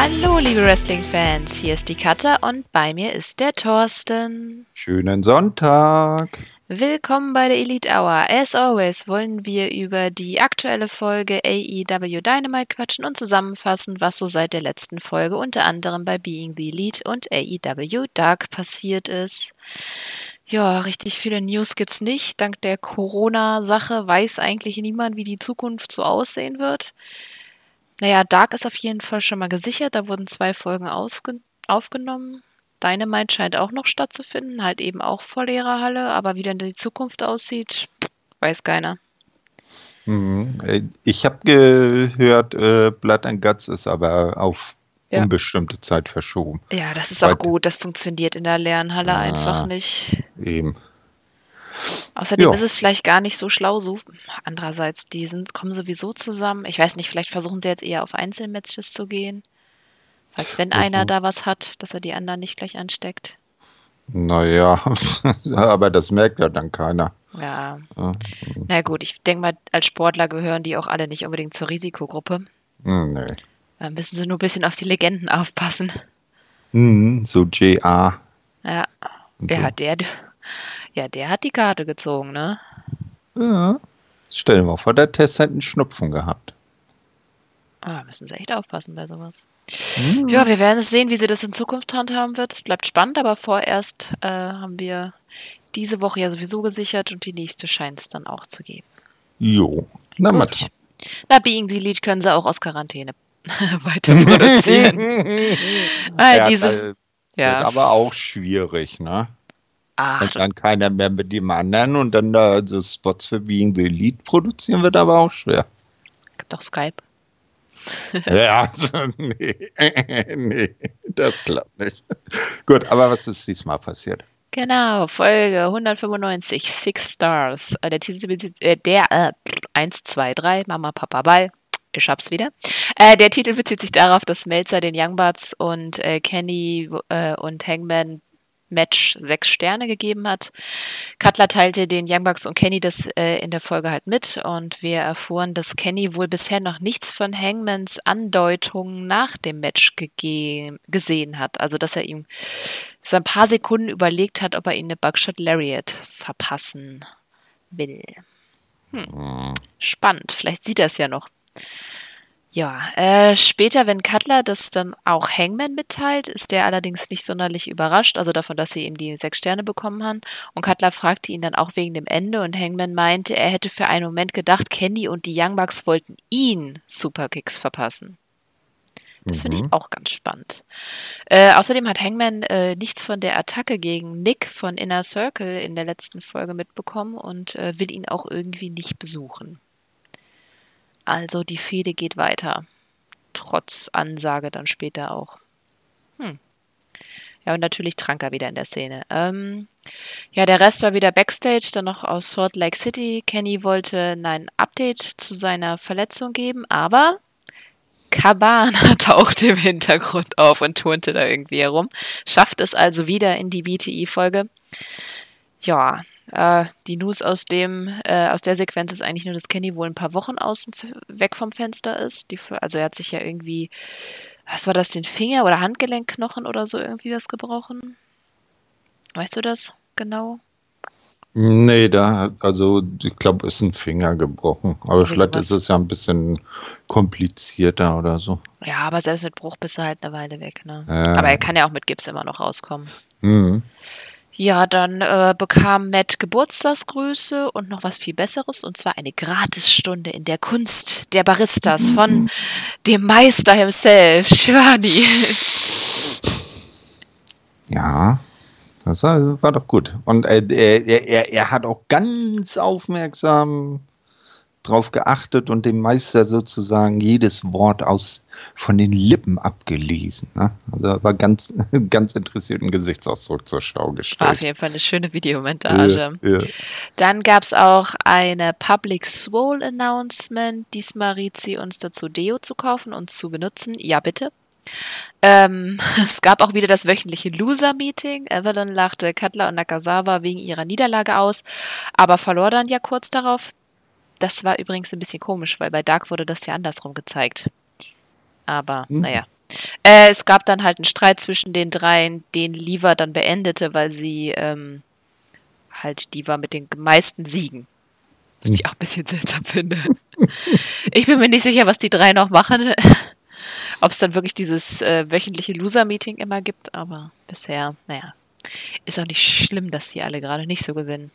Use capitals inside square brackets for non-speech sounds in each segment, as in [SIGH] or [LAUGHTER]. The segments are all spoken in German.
Hallo, liebe Wrestling-Fans, hier ist die Katja und bei mir ist der Thorsten. Schönen Sonntag. Willkommen bei der Elite Hour. As always wollen wir über die aktuelle Folge AEW Dynamite quatschen und zusammenfassen, was so seit der letzten Folge unter anderem bei Being the Elite und AEW Dark passiert ist. Ja, richtig viele News gibt's nicht. Dank der Corona-Sache weiß eigentlich niemand, wie die Zukunft so aussehen wird. Naja, Dark ist auf jeden Fall schon mal gesichert. Da wurden zwei Folgen aufgenommen. Dynamite scheint auch noch stattzufinden, halt eben auch vor leerer Halle, aber wie denn die Zukunft aussieht, weiß keiner. Mhm. Äh, ich habe gehört, äh, Blood and Guts ist aber auf ja. unbestimmte Zeit verschoben. Ja, das ist auch Weil, gut. Das funktioniert in der leeren Halle ja, einfach nicht. Eben. Außerdem jo. ist es vielleicht gar nicht so schlau. So. Andererseits, die sind, kommen sowieso zusammen. Ich weiß nicht, vielleicht versuchen sie jetzt eher auf Einzelmatches zu gehen. Als wenn einer da was hat, dass er die anderen nicht gleich ansteckt. Naja, [LAUGHS] aber das merkt ja dann keiner. Ja. ja. Na gut, ich denke mal, als Sportler gehören die auch alle nicht unbedingt zur Risikogruppe. Hm, nee. Da müssen sie nur ein bisschen auf die Legenden aufpassen. Mhm, so JA. Ja. Ja, so. der, ja, der hat die Karte gezogen, ne? Ja. Stell dir mal vor, der Test hätte einen Schnupfen gehabt. Ah, müssen sie echt aufpassen bei sowas. Mhm. Ja, wir werden es sehen, wie sie das in Zukunft handhaben wird. Es bleibt spannend, aber vorerst äh, haben wir diese Woche ja sowieso gesichert und die nächste scheint es dann auch zu geben. Jo, na Gut. Na, Being the Lead können sie auch aus Quarantäne [LAUGHS] weiter produzieren. [LAUGHS] äh, diese, ja. aber auch schwierig, ne? Ach, und dann keiner mehr mit dem anderen und dann da so Spots für Being the Elite produzieren wird aber auch schwer. Gibt doch Skype. [LAUGHS] ja, nee, [LAUGHS] nee, das klappt nicht. Gut, aber was ist diesmal passiert? Genau, Folge 195, Six Stars. Äh, der Titel, äh, der, äh, 1, 2, 3, Mama, Papa, Ball. Ich hab's wieder. Äh, der Titel bezieht sich darauf, dass Melzer den Youngbuds und äh, Kenny äh, und Hangman Match sechs Sterne gegeben hat. Cutler teilte den Young Bucks und Kenny das äh, in der Folge halt mit und wir erfuhren, dass Kenny wohl bisher noch nichts von Hangmans Andeutungen nach dem Match gesehen hat. Also, dass er ihm so ein paar Sekunden überlegt hat, ob er ihn eine Buckshot Lariat verpassen will. Hm. hm. Spannend. Vielleicht sieht er es ja noch. Ja, äh, später, wenn Cutler das dann auch Hangman mitteilt, ist der allerdings nicht sonderlich überrascht, also davon, dass sie ihm die sechs Sterne bekommen haben. Und Cutler fragte ihn dann auch wegen dem Ende und Hangman meinte, er hätte für einen Moment gedacht, Candy und die Young Bucks wollten ihn Superkicks verpassen. Das finde ich mhm. auch ganz spannend. Äh, außerdem hat Hangman äh, nichts von der Attacke gegen Nick von Inner Circle in der letzten Folge mitbekommen und äh, will ihn auch irgendwie nicht besuchen. Also die Fehde geht weiter. Trotz Ansage dann später auch. Hm. Ja, und natürlich Tranker wieder in der Szene. Ähm, ja, der Rest war wieder Backstage, dann noch aus Salt Lake City. Kenny wollte ein Update zu seiner Verletzung geben, aber Cabana [LAUGHS] tauchte im Hintergrund auf und turnte da irgendwie herum. Schafft es also wieder in die BTI-Folge. Ja, äh, die News aus dem, äh, aus der Sequenz ist eigentlich nur, dass Kenny wohl ein paar Wochen außen weg vom Fenster ist. Die, also er hat sich ja irgendwie, was war das, den Finger oder Handgelenkknochen oder so irgendwie was gebrochen? Weißt du das genau? Nee, da, also ich glaube, ist ein Finger gebrochen. Aber Wie vielleicht sowas? ist es ja ein bisschen komplizierter oder so. Ja, aber selbst mit Bruch bist du halt eine Weile weg, ne? Ja. Aber er kann ja auch mit Gips immer noch rauskommen. Mhm. Ja, dann äh, bekam Matt Geburtstagsgrüße und noch was viel Besseres, und zwar eine Gratisstunde in der Kunst der Baristas von dem Meister himself, Shivani. Ja, das war, war doch gut. Und äh, er, er, er hat auch ganz aufmerksam drauf geachtet und dem Meister sozusagen jedes Wort aus von den Lippen abgelesen. Ne? Also war ganz, [LAUGHS] ganz interessiert im Gesichtsausdruck zur Schau gestellt. War auf jeden Fall eine schöne Videomontage. Ja, ja. Dann gab es auch eine Public Swole Announcement. Diesmal riet sie uns dazu, Deo zu kaufen und zu benutzen. Ja, bitte. Ähm, [LAUGHS] es gab auch wieder das wöchentliche Loser-Meeting. Evelyn lachte Cutler und Nakazawa wegen ihrer Niederlage aus, aber verlor dann ja kurz darauf. Das war übrigens ein bisschen komisch, weil bei Dark wurde das ja andersrum gezeigt. Aber hm. naja, Äh, es gab dann halt einen Streit zwischen den dreien, den Liva dann beendete, weil sie ähm, halt die war mit den meisten Siegen. Was ich auch ein bisschen seltsam finde. [LAUGHS] ich bin mir nicht sicher, was die drei noch machen. [LAUGHS] Ob es dann wirklich dieses äh, wöchentliche Loser-Meeting immer gibt, aber bisher, naja, ist auch nicht schlimm, dass sie alle gerade nicht so gewinnen.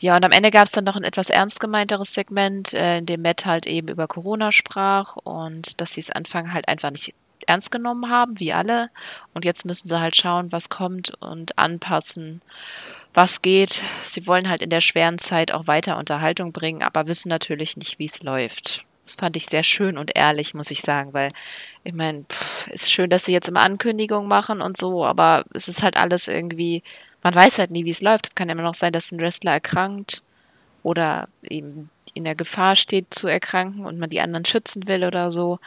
Ja, und am Ende gab es dann noch ein etwas ernst gemeinteres Segment, äh, in dem Matt halt eben über Corona sprach und dass sie es Anfang halt einfach nicht ernst genommen haben, wie alle. Und jetzt müssen sie halt schauen, was kommt und anpassen, was geht. Sie wollen halt in der schweren Zeit auch weiter Unterhaltung bringen, aber wissen natürlich nicht, wie es läuft. Das fand ich sehr schön und ehrlich, muss ich sagen, weil ich meine, ist schön, dass sie jetzt immer Ankündigungen machen und so, aber es ist halt alles irgendwie, man weiß halt nie, wie es läuft. Es kann immer noch sein, dass ein Wrestler erkrankt oder eben in der Gefahr steht zu erkranken und man die anderen schützen will oder so.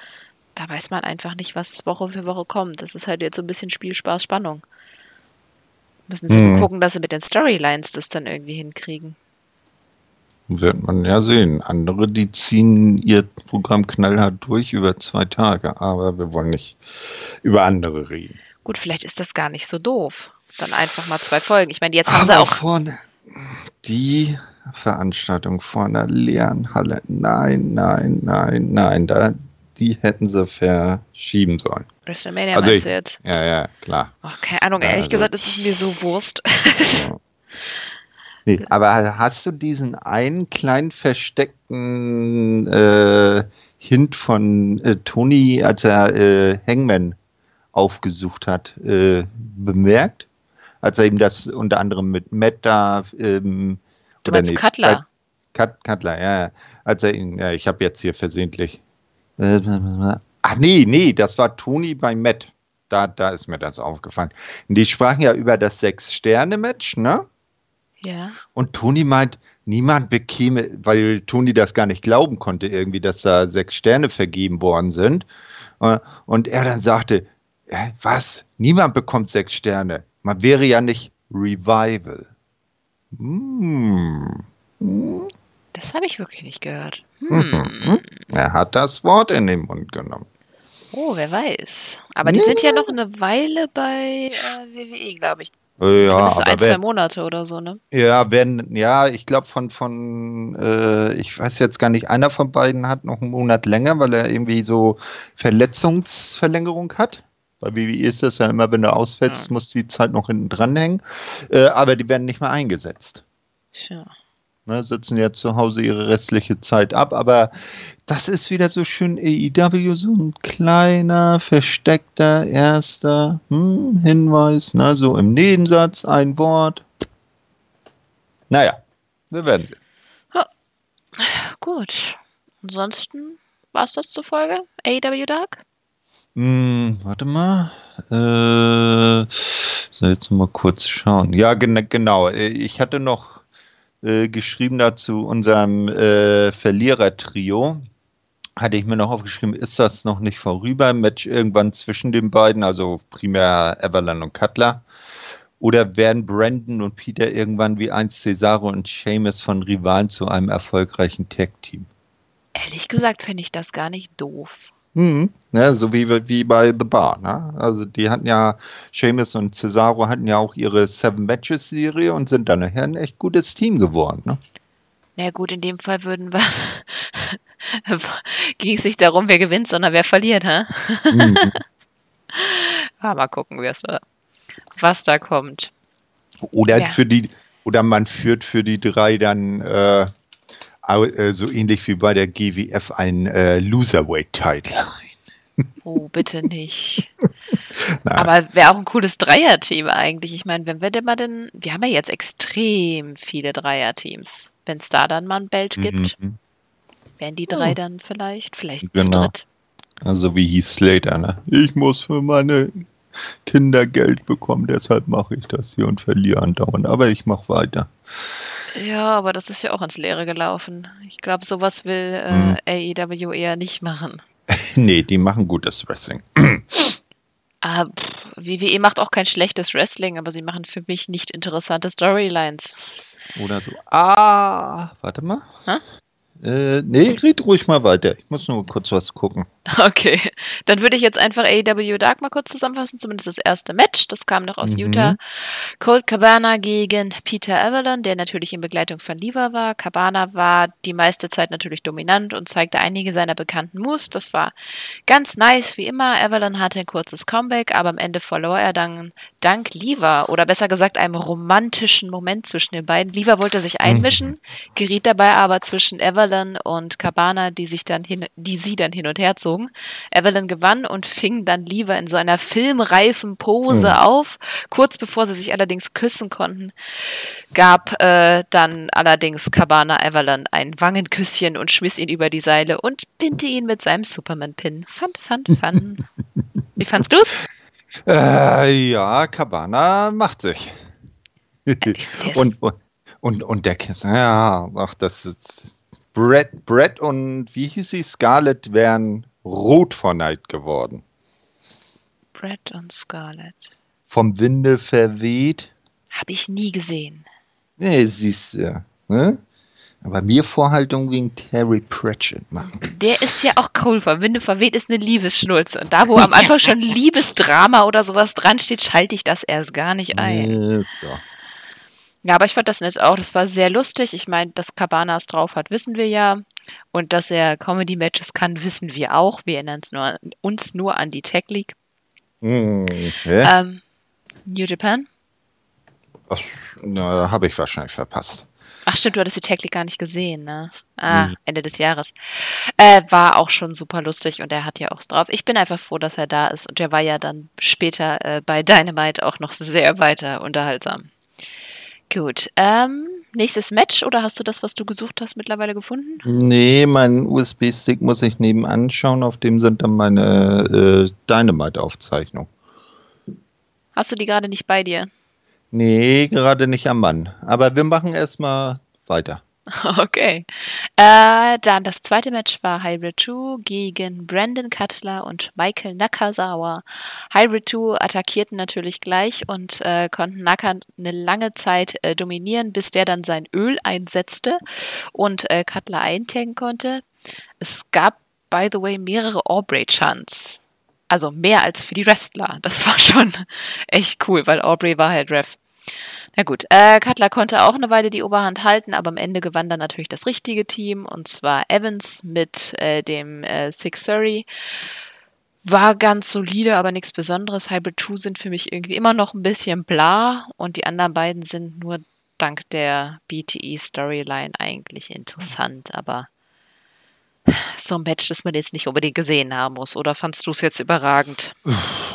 Da weiß man einfach nicht, was Woche für Woche kommt. Das ist halt jetzt so ein bisschen Spiel, Spaß, Spannung. Müssen sie hm. gucken, dass sie mit den Storylines das dann irgendwie hinkriegen. Wird man ja sehen. Andere, die ziehen ihr Programm knallhart durch über zwei Tage, aber wir wollen nicht über andere reden. Gut, vielleicht ist das gar nicht so doof. Dann einfach mal zwei Folgen. Ich meine, jetzt haben aber sie auch. Vorne, die Veranstaltung vor einer leeren Halle. Nein, nein, nein, nein. Da, die hätten sie verschieben sollen. WrestleMania also meinst ich, du jetzt? Ja, ja, klar. Ach, keine Ahnung, ehrlich also, gesagt ist es mir so Wurst. Ja. Nee, aber hast du diesen einen kleinen versteckten äh, Hint von äh, Tony, als er äh, Hangman aufgesucht hat, äh, bemerkt? Als er ihm das unter anderem mit Matt da. Ähm, du meinst nee, Cutler? Cut, Cutler, ja. Als er ihn, ja, ich habe jetzt hier versehentlich. Äh, ach nee, nee, das war Tony bei Matt. Da, da ist mir das aufgefallen. Die sprachen ja über das Sechs-Sterne-Match, ne? Ja. Und Toni meint, niemand bekäme, weil Toni das gar nicht glauben konnte, irgendwie, dass da sechs Sterne vergeben worden sind. Äh, und er dann sagte, was? Niemand bekommt sechs Sterne. Man wäre ja nicht Revival. Hm. Das habe ich wirklich nicht gehört. Hm. Er hat das Wort in den Mund genommen. Oh, wer weiß. Aber die ja. sind ja noch eine Weile bei äh, WWE, glaube ich. Ja, so ein, zwei Monate oder so, ne? Ja, wenn, ja, ich glaube von, von äh, ich weiß jetzt gar nicht, einer von beiden hat noch einen Monat länger, weil er irgendwie so Verletzungsverlängerung hat. Bei WWE ist das ja immer, wenn du ausfällst, ja. muss die Zeit noch hinten dranhängen. Äh, aber die werden nicht mehr eingesetzt. Sure. Ne, sitzen ja zu Hause ihre restliche Zeit ab, aber das ist wieder so schön AEW, so ein kleiner, versteckter erster hm, Hinweis, ne, so im Nebensatz ein Wort. Naja, wir werden sehen. Ja. Gut. Ansonsten war es das zur Folge AEW Dark? Hm, warte mal. Äh, so, jetzt mal kurz schauen. Ja, gen genau. Ich hatte noch äh, geschrieben dazu unserem äh, Verlierer-Trio. Hatte ich mir noch aufgeschrieben, ist das noch nicht vorüber? Match irgendwann zwischen den beiden, also primär Everland und Cutler. Oder werden Brandon und Peter irgendwann wie einst Cesaro und Seamus von Rivalen zu einem erfolgreichen Tag-Team? Ehrlich gesagt finde ich das gar nicht doof. Mhm. Ne, so wie, wie bei The Bar. Ne? Also die hatten ja, Seamus und Cesaro hatten ja auch ihre Seven Matches Serie und sind dann nachher ein echt gutes Team geworden. Ne? Na ja, gut, in dem Fall würden wir [LAUGHS] ging es nicht darum, wer gewinnt, sondern wer verliert, hä? Mhm. [LAUGHS] ah, mal gucken, was da kommt. Oder ja. für die, oder man führt für die drei dann äh, so ähnlich wie bei der GWF ein äh, Loserweight-Title. [LAUGHS] Oh, bitte nicht. [LAUGHS] Aber wäre auch ein cooles Dreier-Team eigentlich. Ich meine, wenn wir denn mal denn, wir haben ja jetzt extrem viele Dreier-Teams. Wenn es da dann mal ein Belt gibt, mhm. wären die drei oh. dann vielleicht, vielleicht genau. zu dritt. Also wie hieß Slater, ne? Ich muss für meine Kinder Geld bekommen, deshalb mache ich das hier und verliere andauernd. Aber ich mache weiter. Ja, aber das ist ja auch ins Leere gelaufen. Ich glaube, sowas will äh, hm. AEW eher nicht machen. [LAUGHS] nee, die machen gutes Wrestling. [CLEARS THROAT] ah, pff, WWE macht auch kein schlechtes Wrestling, aber sie machen für mich nicht interessante Storylines. Oder so. Ah, warte mal. Äh, nee, red ruhig mal weiter. Ich muss nur kurz was gucken. Okay, dann würde ich jetzt einfach AEW Dark mal kurz zusammenfassen, zumindest das erste Match. Das kam noch aus mhm. Utah. Colt Cabana gegen Peter Avalon, der natürlich in Begleitung von Lever war. Cabana war die meiste Zeit natürlich dominant und zeigte einige seiner bekannten Moves. Das war ganz nice, wie immer. Avalon hatte ein kurzes Comeback, aber am Ende verlor er dann dank Lever oder besser gesagt einem romantischen Moment zwischen den beiden. Lever wollte sich einmischen, mhm. geriet dabei aber zwischen Avalon und Cabana, die sich dann hin, die sie dann hin und her zogen. Evelyn gewann und fing dann lieber in so einer filmreifen Pose mhm. auf. Kurz bevor sie sich allerdings küssen konnten, gab äh, dann allerdings Cabana Evelyn ein Wangenküsschen und schmiss ihn über die Seile und pinte ihn mit seinem Superman-Pin. Fun, fun, fun. [LAUGHS] Wie fandst du's? Äh, ja, Cabana macht sich. [LAUGHS] und, und, und der Kiss, ja, ach, das ist. Brett, Brett und wie hieß sie? Scarlett wären rot vor Neid geworden. Brett und Scarlett. Vom Winde verweht. Hab ich nie gesehen. Nee, siehst du. Ne? Aber mir Vorhaltung wegen Terry Pratchett machen. Der ist ja auch cool. Vom Winde verweht ist eine Liebesschnulze. Und da, wo am Anfang [LAUGHS] schon Liebesdrama oder sowas dran steht, schalte ich das erst gar nicht ein. Ja, ja, aber ich fand das nett auch. Das war sehr lustig. Ich meine, dass Cabanas drauf hat, wissen wir ja. Und dass er Comedy-Matches kann, wissen wir auch. Wir erinnern uns nur, uns nur an die Tech League. Mm, yeah. ähm, New Japan? Ach, na, habe ich wahrscheinlich verpasst. Ach stimmt, du hattest die Tech League gar nicht gesehen, ne? Ah, mhm. Ende des Jahres. Äh, war auch schon super lustig und er hat ja auch drauf. Ich bin einfach froh, dass er da ist und er war ja dann später äh, bei Dynamite auch noch sehr weiter unterhaltsam. Gut, ähm, nächstes Match oder hast du das, was du gesucht hast, mittlerweile gefunden? Nee, mein USB-Stick muss ich nebenan schauen, auf dem sind dann meine äh, Dynamite-Aufzeichnungen. Hast du die gerade nicht bei dir? Nee, gerade nicht am Mann. Aber wir machen erstmal weiter. [LAUGHS] Okay. Äh, dann das zweite Match war Hybrid 2 gegen Brandon Cutler und Michael Nakazawa. Hybrid 2 attackierten natürlich gleich und äh, konnten Naka eine lange Zeit äh, dominieren, bis der dann sein Öl einsetzte und äh, Cutler eintanken konnte. Es gab, by the way, mehrere Aubrey-Chants. Also mehr als für die Wrestler. Das war schon [LAUGHS] echt cool, weil Aubrey war halt Ref. Na gut, äh, Cutler konnte auch eine Weile die Oberhand halten, aber am Ende gewann dann natürlich das richtige Team und zwar Evans mit äh, dem äh, Six Surrey. War ganz solide, aber nichts Besonderes. Hybrid 2 sind für mich irgendwie immer noch ein bisschen bla und die anderen beiden sind nur dank der BTE-Storyline eigentlich interessant, aber so ein Match, das man jetzt nicht unbedingt gesehen haben muss. Oder fandst du es jetzt überragend?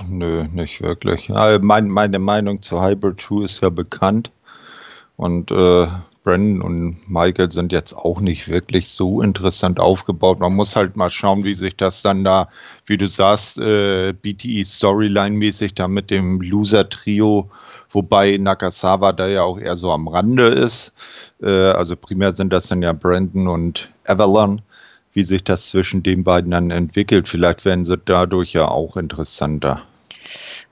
Nö, nicht wirklich. Also mein, meine Meinung zu Hybrid 2 ist ja bekannt. Und äh, Brandon und Michael sind jetzt auch nicht wirklich so interessant aufgebaut. Man muss halt mal schauen, wie sich das dann da, wie du sagst, äh, BTE Storyline-mäßig da mit dem Loser-Trio, wobei Nakasawa da ja auch eher so am Rande ist. Äh, also primär sind das dann ja Brandon und Avalon wie sich das zwischen den beiden dann entwickelt. Vielleicht werden sie dadurch ja auch interessanter.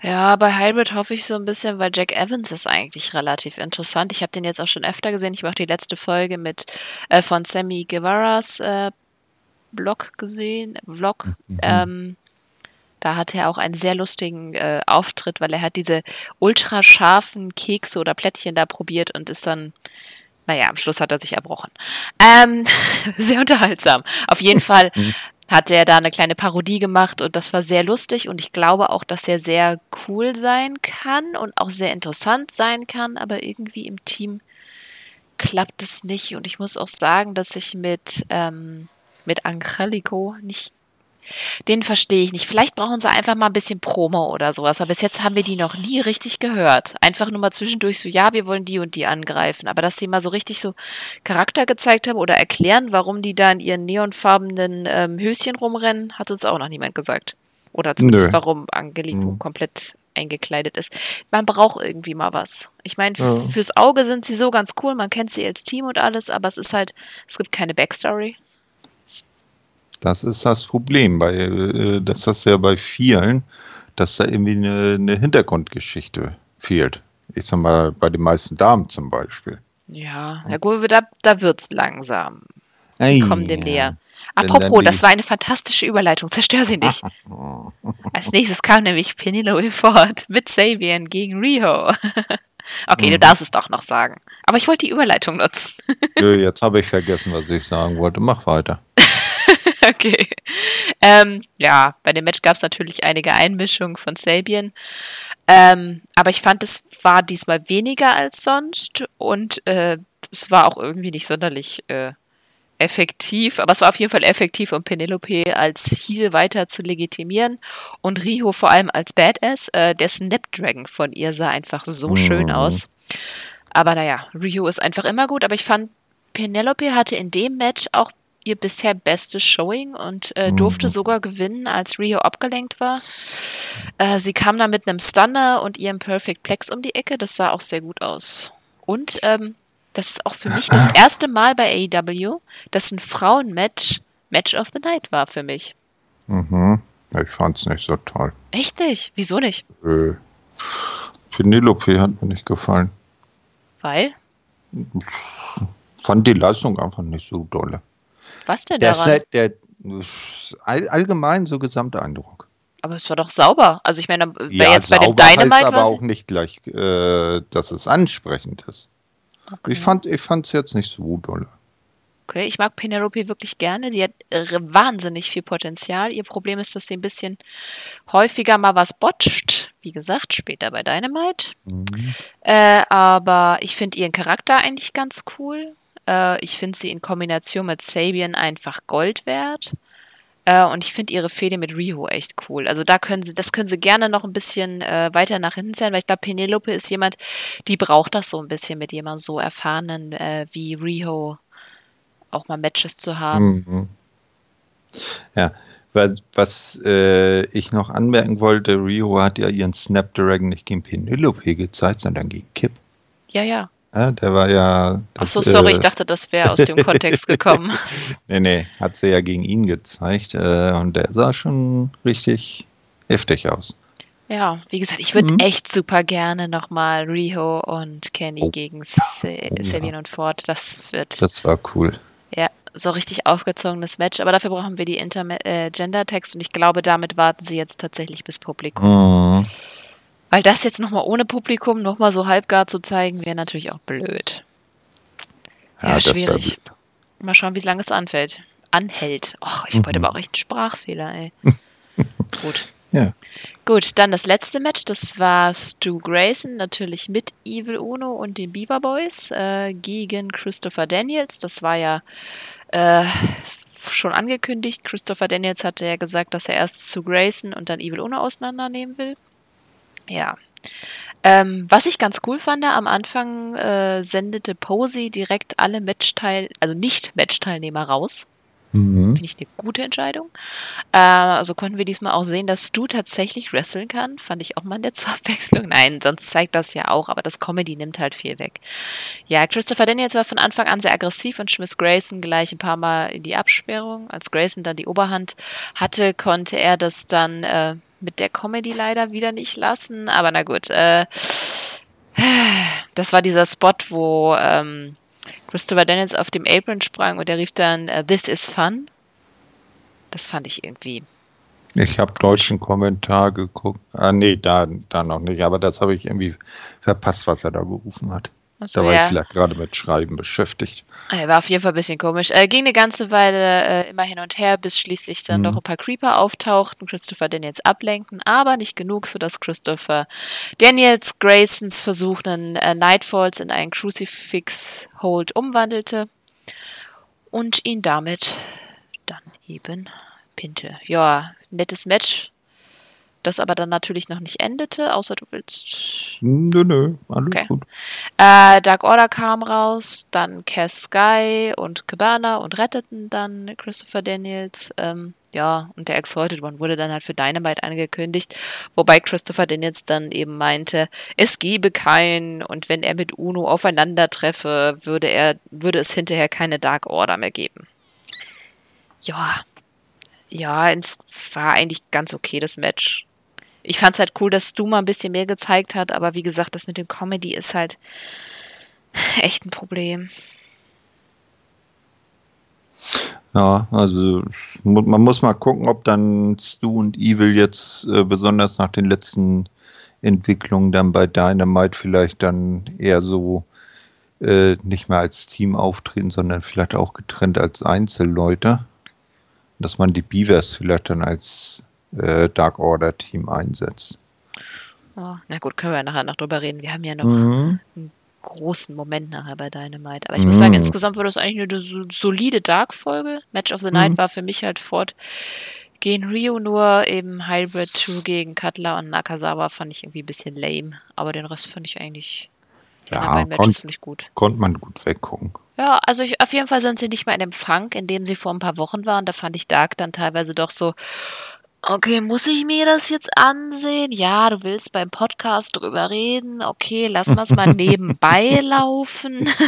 Ja, bei Hybrid hoffe ich so ein bisschen, weil Jack Evans ist eigentlich relativ interessant. Ich habe den jetzt auch schon öfter gesehen. Ich habe auch die letzte Folge mit äh, von Sammy Guevaras äh, Blog gesehen, Vlog. Mhm. Ähm, da hatte er auch einen sehr lustigen äh, Auftritt, weil er hat diese ultra scharfen Kekse oder Plättchen da probiert und ist dann naja, am Schluss hat er sich erbrochen. Ähm, [LAUGHS] sehr unterhaltsam. Auf jeden [LAUGHS] Fall mhm. hat er da eine kleine Parodie gemacht und das war sehr lustig und ich glaube auch, dass er sehr cool sein kann und auch sehr interessant sein kann, aber irgendwie im Team klappt es nicht und ich muss auch sagen, dass ich mit, ähm, mit Angelico nicht den verstehe ich nicht. Vielleicht brauchen sie einfach mal ein bisschen Promo oder sowas. Aber bis jetzt haben wir die noch nie richtig gehört. Einfach nur mal zwischendurch so, ja, wir wollen die und die angreifen. Aber dass sie mal so richtig so Charakter gezeigt haben oder erklären, warum die da in ihren neonfarbenen ähm, Höschen rumrennen, hat uns auch noch niemand gesagt. Oder zumindest Nö. warum Angelico mhm. komplett eingekleidet ist. Man braucht irgendwie mal was. Ich meine, ja. fürs Auge sind sie so ganz cool, man kennt sie als Team und alles, aber es ist halt, es gibt keine Backstory. Das ist das Problem, bei, äh, das ist ja bei vielen, dass da irgendwie eine, eine Hintergrundgeschichte fehlt. Ich sag mal, bei den meisten Damen zum Beispiel. Ja, ja gut, da, da wird es langsam. Die kommen dem näher. Apropos, das war eine fantastische Überleitung. Zerstör sie nicht. [LAUGHS] Als nächstes kam nämlich Penelope Ford mit Sabian gegen Riho. [LAUGHS] okay, mhm. du darfst es doch noch sagen. Aber ich wollte die Überleitung nutzen. Jetzt habe ich vergessen, was ich sagen wollte. Mach weiter. [LAUGHS] [LAUGHS] okay. Ähm, ja, bei dem Match gab es natürlich einige Einmischungen von Sabian. Ähm, aber ich fand, es war diesmal weniger als sonst und äh, es war auch irgendwie nicht sonderlich äh, effektiv, aber es war auf jeden Fall effektiv, um Penelope als Heal weiter zu legitimieren und Riho vor allem als Badass. Äh, der Snapdragon von ihr sah einfach so mhm. schön aus. Aber naja, Riho ist einfach immer gut, aber ich fand, Penelope hatte in dem Match auch ihr bisher bestes Showing und äh, durfte mhm. sogar gewinnen, als Rio abgelenkt war. Äh, sie kam da mit einem Stunner und ihrem Perfect Plex um die Ecke. Das sah auch sehr gut aus. Und ähm, das ist auch für mich das [LAUGHS] erste Mal bei AEW, dass ein Frauenmatch Match of the Night war für mich. Mhm. Ich fand's nicht so toll. Echt nicht? Wieso nicht? Äh, Penelope hat mir nicht gefallen. Weil? Fand die Leistung einfach nicht so dolle. Was denn daran? Halt der, allgemein so Gesamteindruck. Aber es war doch sauber. Also ich meine, ja, jetzt bei dem Dynamite heißt aber auch nicht gleich, äh, dass es ansprechend ist. Okay. Ich fand ich es jetzt nicht so dolle. Okay, ich mag Penelope wirklich gerne. Die hat äh, wahnsinnig viel Potenzial. Ihr Problem ist, dass sie ein bisschen häufiger mal was botcht. Wie gesagt, später bei Dynamite. Mhm. Äh, aber ich finde ihren Charakter eigentlich ganz cool. Äh, ich finde sie in Kombination mit Sabian einfach Gold wert. Äh, und ich finde ihre Fehde mit Riho echt cool. Also da können sie, das können sie gerne noch ein bisschen äh, weiter nach hinten zählen, weil ich glaube, Penelope ist jemand, die braucht das so ein bisschen mit jemandem so erfahrenen äh, wie Riho auch mal Matches zu haben. Mhm. Ja, was, was äh, ich noch anmerken wollte, Riho hat ja ihren Snapdragon nicht gegen Penelope gezeigt, sondern gegen Kip. Ja, ja. Ja, der war ja. Das, Ach so, sorry, äh, ich dachte, das wäre aus dem Kontext gekommen. [LAUGHS] [LAUGHS] nee, nee, hat sie ja gegen ihn gezeigt äh, und der sah schon richtig heftig aus. Ja, wie gesagt, ich würde mhm. echt super gerne nochmal Riho und Kenny oh. gegen Se oh, Sabine ja. und Ford. Das wird. Das war cool. Ja, so richtig aufgezogenes Match. Aber dafür brauchen wir die äh, und ich glaube, damit warten sie jetzt tatsächlich bis Publikum. Mhm. Weil das jetzt nochmal ohne Publikum nochmal so halbgar zu zeigen, wäre natürlich auch blöd. Ja, ja schwierig. Mal schauen, wie lange es anfällt. Anhält. Och, ich mhm. wollte aber auch echt einen Sprachfehler, ey. [LAUGHS] Gut. Ja. Gut, dann das letzte Match, das war Stu Grayson, natürlich mit Evil Uno und den Beaver Boys äh, gegen Christopher Daniels. Das war ja äh, schon angekündigt. Christopher Daniels hatte ja gesagt, dass er erst Stu Grayson und dann Evil Uno auseinandernehmen will. Ja. Ähm, was ich ganz cool fand, am Anfang äh, sendete Posey direkt alle Matchteil, also nicht Matchteilnehmer raus. Mhm. Finde ich eine gute Entscheidung. Äh, also konnten wir diesmal auch sehen, dass Stu tatsächlich wresteln kann. Fand ich auch mal eine zur [LAUGHS] Abwechslung. Nein, sonst zeigt das ja auch, aber das Comedy nimmt halt viel weg. Ja, Christopher Daniels war von Anfang an sehr aggressiv und schmiss Grayson gleich ein paar Mal in die Absperrung. Als Grayson dann die Oberhand hatte, konnte er das dann äh, mit der Comedy leider wieder nicht lassen. Aber na gut. Äh, das war dieser Spot, wo ähm, Christopher Daniels auf dem Apron sprang und er rief dann uh, This is fun. Das fand ich irgendwie. Ich habe deutschen Kommentar geguckt. Ah, nee, da, da noch nicht. Aber das habe ich irgendwie verpasst, was er da gerufen hat. So, da war ja. ich vielleicht gerade mit Schreiben beschäftigt. Er war auf jeden Fall ein bisschen komisch. Er ging eine ganze Weile äh, immer hin und her, bis schließlich dann mhm. noch ein paar Creeper auftauchten, Christopher Daniels ablenken, aber nicht genug, sodass Christopher Daniels Graysons Versuch, einen äh, Nightfalls in einen Crucifix-Hold umwandelte und ihn damit dann eben pinte. Ja, nettes Match das aber dann natürlich noch nicht endete, außer du willst. Nö, nö, alles okay. gut. Äh, Dark Order kam raus, dann Cass Sky und Cabana und retteten dann Christopher Daniels. Ähm, ja, und der Exalted One wurde dann halt für Dynamite angekündigt, wobei Christopher Daniels dann eben meinte, es gebe keinen und wenn er mit Uno aufeinandertreffe, würde er, würde es hinterher keine Dark Order mehr geben. Ja, ja, es war eigentlich ganz okay, das Match ich fand es halt cool, dass Stu mal ein bisschen mehr gezeigt hat, aber wie gesagt, das mit dem Comedy ist halt echt ein Problem. Ja, also man muss mal gucken, ob dann Stu und Evil jetzt äh, besonders nach den letzten Entwicklungen dann bei Dynamite vielleicht dann eher so äh, nicht mehr als Team auftreten, sondern vielleicht auch getrennt als Einzelleute. Dass man die Beavers vielleicht dann als äh, Dark Order Team einsetzt. Oh, na gut, können wir nachher noch drüber reden. Wir haben ja noch mhm. einen großen Moment nachher bei Dynamite. Aber ich mhm. muss sagen, insgesamt war das eigentlich eine solide Dark-Folge. Match of the Night mhm. war für mich halt fort gegen Rio nur eben Hybrid 2 gegen Cutler und Nakazawa fand ich irgendwie ein bisschen lame. Aber den Rest fand ich eigentlich ja. Konnte man gut weggucken. Ja, also ich, auf jeden Fall sind sie nicht mehr in dem Funk, in dem sie vor ein paar Wochen waren. Da fand ich Dark dann teilweise doch so, okay, muss ich mir das jetzt ansehen? Ja, du willst beim Podcast drüber reden. Okay, lass mal es [LAUGHS] mal nebenbei laufen. [LAUGHS]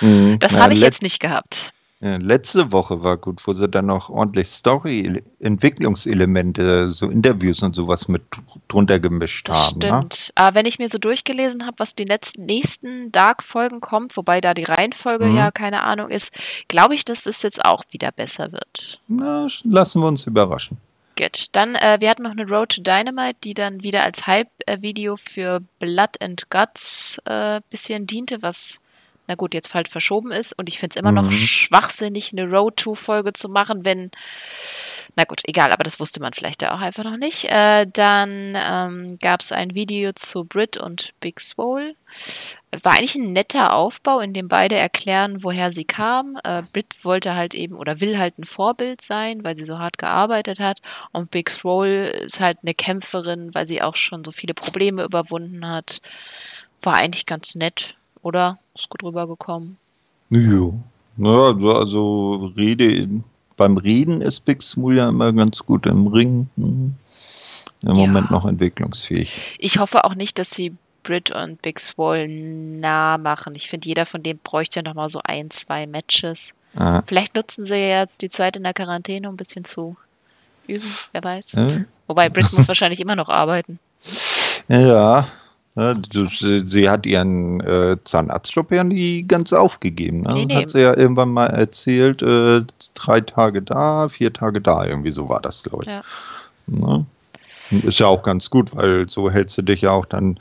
Mhm. das habe ich jetzt nicht gehabt. Ja, letzte Woche war gut, wo sie dann noch ordentlich Story-Entwicklungselemente, so Interviews und sowas mit drunter gemischt das haben. Ne? Stimmt. Ne? Aber wenn ich mir so durchgelesen habe, was die letzten, nächsten Dark-Folgen kommt, wobei da die Reihenfolge mhm. ja keine Ahnung ist, glaube ich, dass das jetzt auch wieder besser wird. Na, lassen wir uns überraschen. Gut, dann, äh, wir hatten noch eine Road to Dynamite, die dann wieder als Hype-Video für Blood and Guts äh, bisschen diente, was na gut, jetzt halt verschoben ist. Und ich finde es immer mhm. noch schwachsinnig, eine Road-to-Folge zu machen, wenn, na gut, egal, aber das wusste man vielleicht auch einfach noch nicht. Äh, dann ähm, gab es ein Video zu Brit und Big Swole. War eigentlich ein netter Aufbau, in dem beide erklären, woher sie kam. Äh, Brit wollte halt eben oder will halt ein Vorbild sein, weil sie so hart gearbeitet hat. Und Big Swole ist halt eine Kämpferin, weil sie auch schon so viele Probleme überwunden hat. War eigentlich ganz nett, oder? Ist gut rübergekommen. Ja. Naja, also, Rede, beim Reden ist Big Smooth ja immer ganz gut im Ring. Im ja. Moment noch entwicklungsfähig. Ich hoffe auch nicht, dass sie Brit und Big Swole nah machen. Ich finde, jeder von denen bräuchte noch mal so ein, zwei Matches. Aha. Vielleicht nutzen sie ja jetzt die Zeit in der Quarantäne, um ein bisschen zu üben, wer weiß. Ja. Wobei Brit muss wahrscheinlich immer noch arbeiten. Ja, Ne, sie hat ihren äh, Zahnarztjob ja nie ganz aufgegeben. Ne? Nee, nee. Hat sie ja irgendwann mal erzählt, äh, drei Tage da, vier Tage da, irgendwie so war das, glaube ich. Ja. Ne? Ist ja auch ganz gut, weil so hältst du dich ja auch dann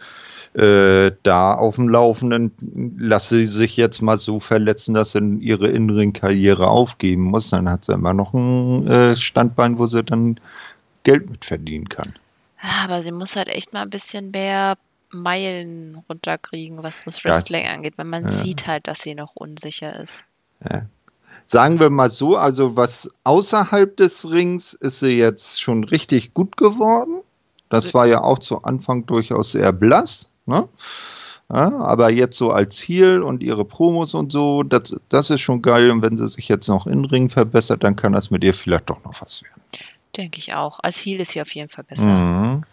äh, da auf dem Laufenden. Lass sie sich jetzt mal so verletzen, dass sie ihre inneren Karriere aufgeben muss. Dann hat sie immer noch ein äh, Standbein, wo sie dann Geld mit verdienen kann. Aber sie muss halt echt mal ein bisschen mehr Meilen runterkriegen, was das Wrestling ja. angeht, wenn man ja. sieht halt, dass sie noch unsicher ist. Ja. Sagen wir mal so, also was außerhalb des Rings ist sie jetzt schon richtig gut geworden. Das war ja auch zu Anfang durchaus sehr blass, ne? Ja, aber jetzt so als Ziel und ihre Promos und so, das, das ist schon geil. Und wenn sie sich jetzt noch in Ring verbessert, dann kann das mit ihr vielleicht doch noch was werden. Denke ich auch. Als Ziel ist sie auf jeden Fall besser. Mhm.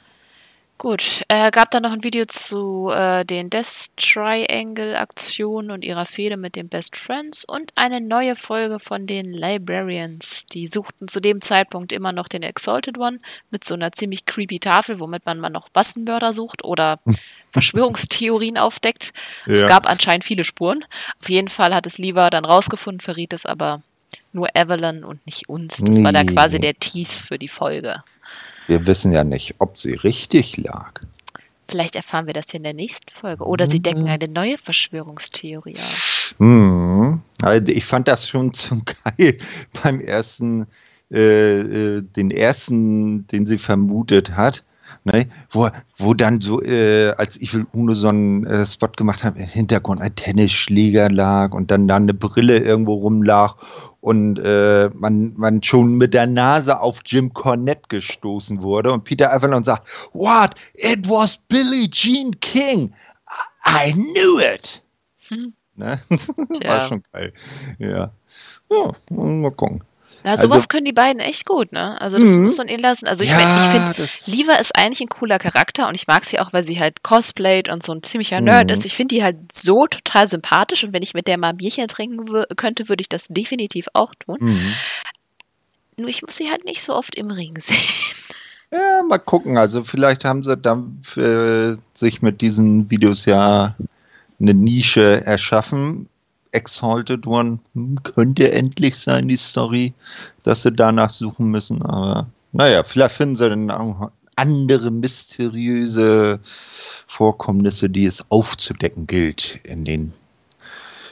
Gut, äh, gab dann noch ein Video zu äh, den Death Triangle Aktionen und ihrer Fehde mit den Best Friends und eine neue Folge von den Librarians. Die suchten zu dem Zeitpunkt immer noch den Exalted One mit so einer ziemlich creepy Tafel, womit man mal noch Massenmörder sucht oder [LAUGHS] Verschwörungstheorien aufdeckt. Ja. Es gab anscheinend viele Spuren. Auf jeden Fall hat es Lever dann rausgefunden, verriet es aber nur Evelyn und nicht uns. Das war dann quasi der Tease für die Folge. Wir wissen ja nicht, ob sie richtig lag. Vielleicht erfahren wir das hier in der nächsten Folge. Oder sie decken eine neue Verschwörungstheorie auf. Hm. Also ich fand das schon [LAUGHS] zum Geil beim ersten, äh, äh, den ersten, den sie vermutet hat. Ne, wo, wo dann so, äh, als ich Uno so einen äh, Spot gemacht habe, im Hintergrund ein Tennisschläger lag und dann da eine Brille irgendwo rumlag und äh, man, man schon mit der Nase auf Jim Cornette gestoßen wurde und Peter Avalon sagt, What? It was Billie Jean King. I knew it. Hm. Ne? [LAUGHS] War schon geil. Ja. ja. Mal gucken. Ja, sowas also, können die beiden echt gut, ne? Also das mhm. muss man ihnen lassen. Also ich ja, meine, ich finde, Liva ist eigentlich ein cooler Charakter und ich mag sie auch, weil sie halt cosplayt und so ein ziemlicher Nerd ist. Mhm. Ich finde die halt so total sympathisch und wenn ich mit der mal ein Bierchen trinken könnte, würde ich das definitiv auch tun. Mhm. Nur ich muss sie halt nicht so oft im Ring [LAUGHS] sehen. Ja, mal gucken. Also vielleicht haben sie dann äh, sich mit diesen Videos ja eine Nische erschaffen Exalted One hm, könnte endlich sein, die Story, dass sie danach suchen müssen. Aber naja, vielleicht finden sie dann auch andere mysteriöse Vorkommnisse, die es aufzudecken gilt in den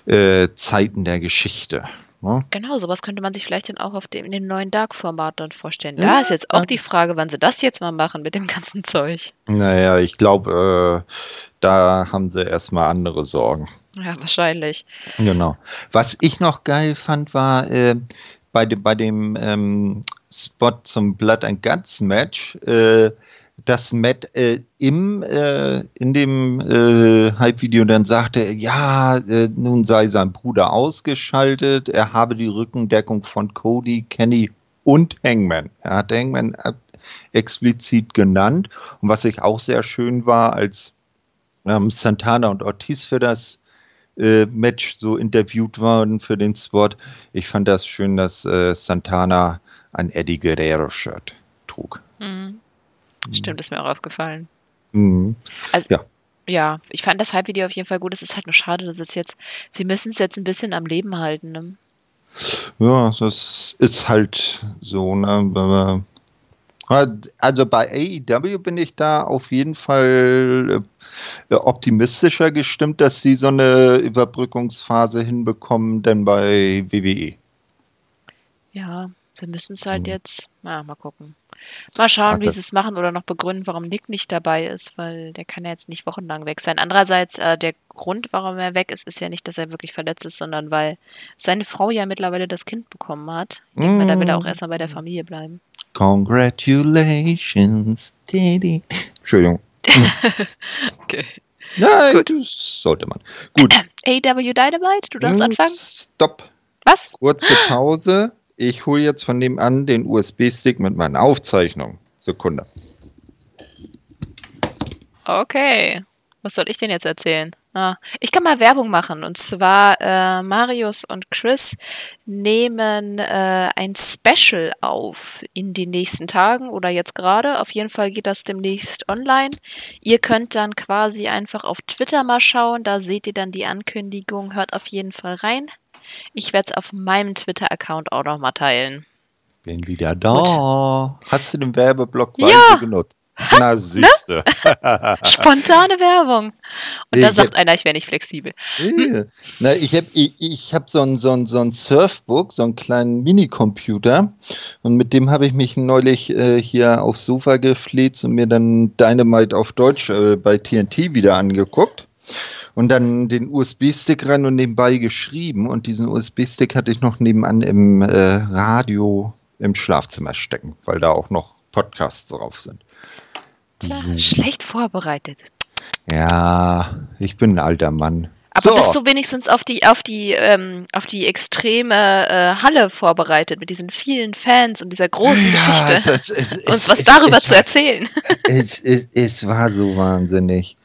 äh, Zeiten der Geschichte. Ne? Genau, sowas könnte man sich vielleicht dann auch auf dem, in dem neuen Dark-Format dann vorstellen. Da ja, ist jetzt auch die Frage, wann sie das jetzt mal machen mit dem ganzen Zeug. Naja, ich glaube, äh, da haben sie erstmal andere Sorgen. Ja, wahrscheinlich. Genau. Was ich noch geil fand, war äh, bei, de, bei dem ähm, Spot zum Blood and Guts Match, äh, dass Matt äh, im, äh, in dem äh, Hype-Video dann sagte, ja, äh, nun sei sein Bruder ausgeschaltet, er habe die Rückendeckung von Cody, Kenny und Hangman. Er hat Hangman explizit genannt. Und was ich auch sehr schön war, als ähm, Santana und Ortiz für das äh, Match so interviewt waren für den Spot, ich fand das schön, dass äh, Santana ein Eddie Guerrero-Shirt trug. Mhm. Mhm. Stimmt, ist mir auch aufgefallen. Mhm. Also, ja. ja, ich fand das Hype-Video auf jeden Fall gut. Es ist halt nur schade, dass es jetzt, sie müssen es jetzt ein bisschen am Leben halten. Ne? Ja, das ist halt so, ne? Also bei AEW bin ich da auf jeden Fall äh, optimistischer gestimmt, dass sie so eine Überbrückungsphase hinbekommen, denn bei WWE. Ja, sie müssen es halt mhm. jetzt, na, mal gucken. Mal schauen, wie sie es machen oder noch begründen, warum Nick nicht dabei ist, weil der kann ja jetzt nicht wochenlang weg sein. Andererseits, äh, der Grund, warum er weg ist, ist ja nicht, dass er wirklich verletzt ist, sondern weil seine Frau ja mittlerweile das Kind bekommen hat. Ich denke mm. mal, da will er auch erstmal bei der mm. Familie bleiben. Congratulations, Daddy. Entschuldigung. [LAUGHS] okay. Nein, Gut. das sollte man. Gut. [CLEARS THROAT] AW Dynamite, du darfst anfangen? Stopp. Was? Kurze Pause. Ich hole jetzt von dem an den USB-Stick mit meiner Aufzeichnung. Sekunde. Okay. Was soll ich denn jetzt erzählen? Ah, ich kann mal Werbung machen. Und zwar äh, Marius und Chris nehmen äh, ein Special auf in den nächsten Tagen oder jetzt gerade. Auf jeden Fall geht das demnächst online. Ihr könnt dann quasi einfach auf Twitter mal schauen. Da seht ihr dann die Ankündigung. Hört auf jeden Fall rein. Ich werde es auf meinem Twitter-Account auch nochmal teilen. Bin wieder da. Gut. Hast du den Werbeblock ja. genutzt? Na, siehste. Ne? [LAUGHS] Spontane Werbung. Und da sagt hab, einer, ich wäre nicht flexibel. Hm. Na, ich habe ich, ich hab so ein, so, ein, so ein Surfbook, so einen kleinen Minicomputer. Und mit dem habe ich mich neulich äh, hier aufs Sofa gefleht und mir dann Dynamite auf Deutsch äh, bei TNT wieder angeguckt und dann den USB-Stick rein und nebenbei geschrieben. Und diesen USB-Stick hatte ich noch nebenan im äh, Radio im Schlafzimmer stecken, weil da auch noch Podcasts drauf sind. Tja, mhm. schlecht vorbereitet. Ja, ich bin ein alter Mann. Aber so. bist du wenigstens auf die, auf die, ähm, auf die extreme äh, Halle vorbereitet mit diesen vielen Fans und dieser großen ja, Geschichte? Es, [LAUGHS] es, es, uns was darüber zu erzählen. es, war so wahnsinnig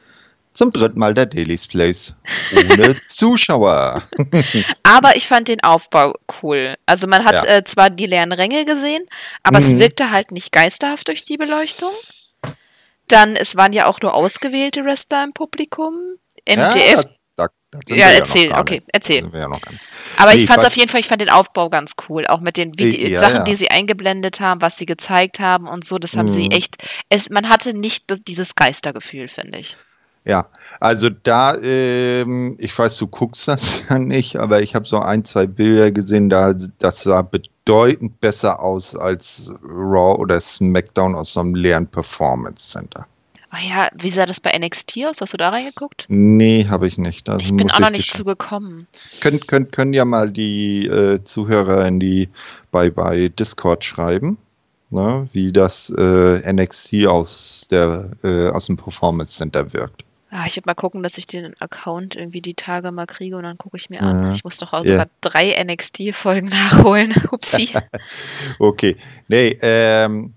zum dritten Mal der Daily's Place. Ohne [LAUGHS] Zuschauer. aber ich fand den Aufbau cool. Also man hat ja. äh, zwar die leeren Ränge gesehen, aber mhm. es wirkte halt nicht geisterhaft durch die Beleuchtung. Dann, es waren ja auch nur ausgewählte Wrestler im Publikum. MJF. Ja, da, da ja erzähl, ja okay, erzähl. Ja aber nee, ich fand es auf jeden Fall, ich fand den Aufbau ganz cool. Auch mit den Vide ja, Sachen, die sie eingeblendet haben, was sie gezeigt haben und so. Das haben mhm. sie echt. Es, man hatte nicht das, dieses Geistergefühl, finde ich. Ja, also da, ähm, ich weiß, du guckst das [LAUGHS] ja nicht, aber ich habe so ein, zwei Bilder gesehen, da das sah bedeutend besser aus als Raw oder SmackDown aus so einem leeren Performance Center. Ach ja, wie sah das bei NXT aus? Hast du da reingeguckt? Nee, habe ich nicht. Das ich bin auch noch nicht zugekommen. Können, können, können ja mal die äh, Zuhörer in die bei, bei Discord schreiben, ne, wie das äh, NXT aus, der, äh, aus dem Performance Center wirkt. Ah, ich werde mal gucken, dass ich den Account irgendwie die Tage mal kriege und dann gucke ich mir an. Ja. Ich muss doch auch sogar ja. drei NXT-Folgen [LAUGHS] nachholen. Upsi. [LAUGHS] okay. Nee, ähm,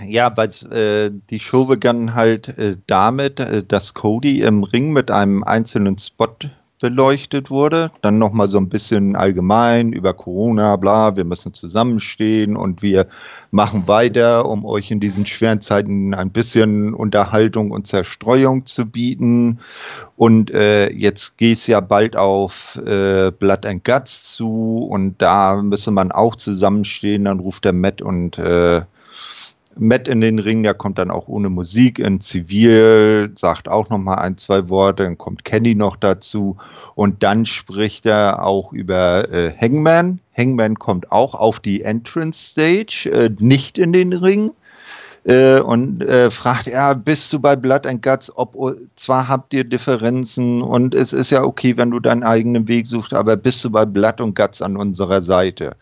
ja, aber äh, die Show begann halt äh, damit, äh, dass Cody im Ring mit einem einzelnen Spot beleuchtet wurde. Dann nochmal so ein bisschen allgemein über Corona, bla, wir müssen zusammenstehen und wir machen weiter, um euch in diesen schweren Zeiten ein bisschen Unterhaltung und Zerstreuung zu bieten. Und äh, jetzt geht es ja bald auf äh, Blood and Guts zu und da müsse man auch zusammenstehen. Dann ruft der Matt und äh, Matt in den Ring, der kommt dann auch ohne Musik in Zivil, sagt auch noch mal ein, zwei Worte, dann kommt Kenny noch dazu und dann spricht er auch über äh, Hangman. Hangman kommt auch auf die Entrance Stage, äh, nicht in den Ring. Äh, und äh, fragt, ja, bist du bei Blood and Guts, ob zwar habt ihr Differenzen und es ist ja okay, wenn du deinen eigenen Weg suchst, aber bist du bei Blood and Guts an unserer Seite?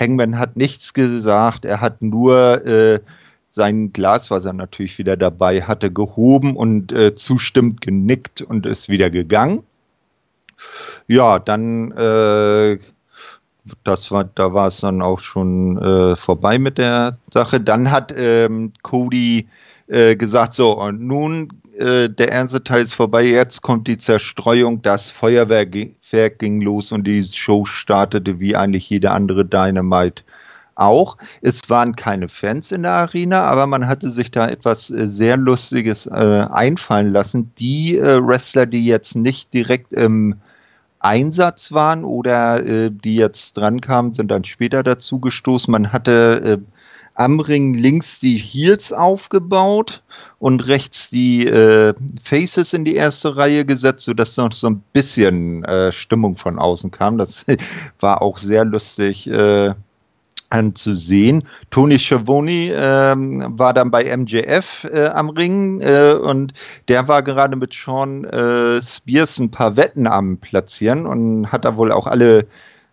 Hangman hat nichts gesagt, er hat nur äh, sein Glas, was er natürlich wieder dabei hatte, gehoben und äh, zustimmt genickt und ist wieder gegangen. Ja, dann, äh, das war, da war es dann auch schon äh, vorbei mit der Sache. Dann hat ähm, Cody äh, gesagt, so, und nun äh, der erste Teil ist vorbei, jetzt kommt die Zerstreuung, das Feuerwerk ging los und die Show startete wie eigentlich jede andere Dynamite auch. Es waren keine Fans in der Arena, aber man hatte sich da etwas äh, sehr Lustiges äh, einfallen lassen. Die äh, Wrestler, die jetzt nicht direkt im Einsatz waren oder äh, die jetzt dran kamen, sind dann später dazu gestoßen. Man hatte äh, am Ring links die Heels aufgebaut und rechts die äh, Faces in die erste Reihe gesetzt, sodass noch so ein bisschen äh, Stimmung von außen kam. Das [LAUGHS] war auch sehr lustig äh, anzusehen. Tony Schiavone ähm, war dann bei MJF äh, am Ring äh, und der war gerade mit Sean äh, Spears ein paar Wetten am Platzieren und hat da wohl auch alle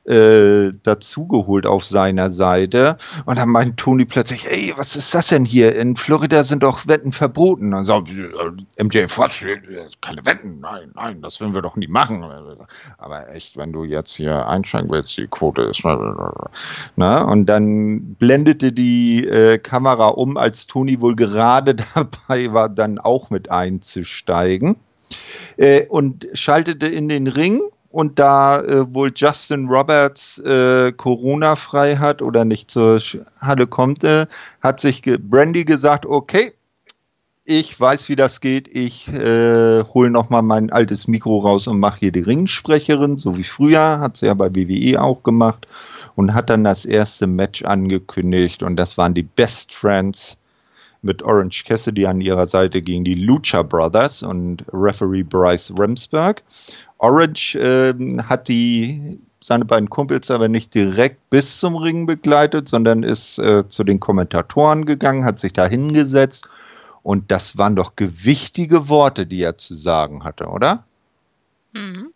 äh, dazugeholt auf seiner Seite. Und dann meint Toni plötzlich, ey, was ist das denn hier? In Florida sind doch Wetten verboten. Und so, äh, MJ, was? Keine Wetten? Nein, nein, das werden wir doch nie machen. Aber echt, wenn du jetzt hier einschränken willst, die Quote ist. Ne? Und dann blendete die äh, Kamera um, als Toni wohl gerade [LAUGHS] dabei war, dann auch mit einzusteigen. Äh, und schaltete in den Ring und da äh, wohl Justin Roberts äh, Corona frei hat oder nicht zur Halle kommt, äh, hat sich ge Brandy gesagt, okay, ich weiß, wie das geht. Ich äh, hole nochmal mein altes Mikro raus und mache hier die Ringsprecherin, so wie früher, hat sie ja bei WWE auch gemacht und hat dann das erste Match angekündigt und das waren die Best Friends mit Orange Cassidy an ihrer Seite gegen die Lucha Brothers und Referee Bryce Remsburg. Orange äh, hat die seine beiden Kumpels aber nicht direkt bis zum Ring begleitet, sondern ist äh, zu den Kommentatoren gegangen, hat sich da hingesetzt und das waren doch gewichtige Worte, die er zu sagen hatte, oder? Mhm.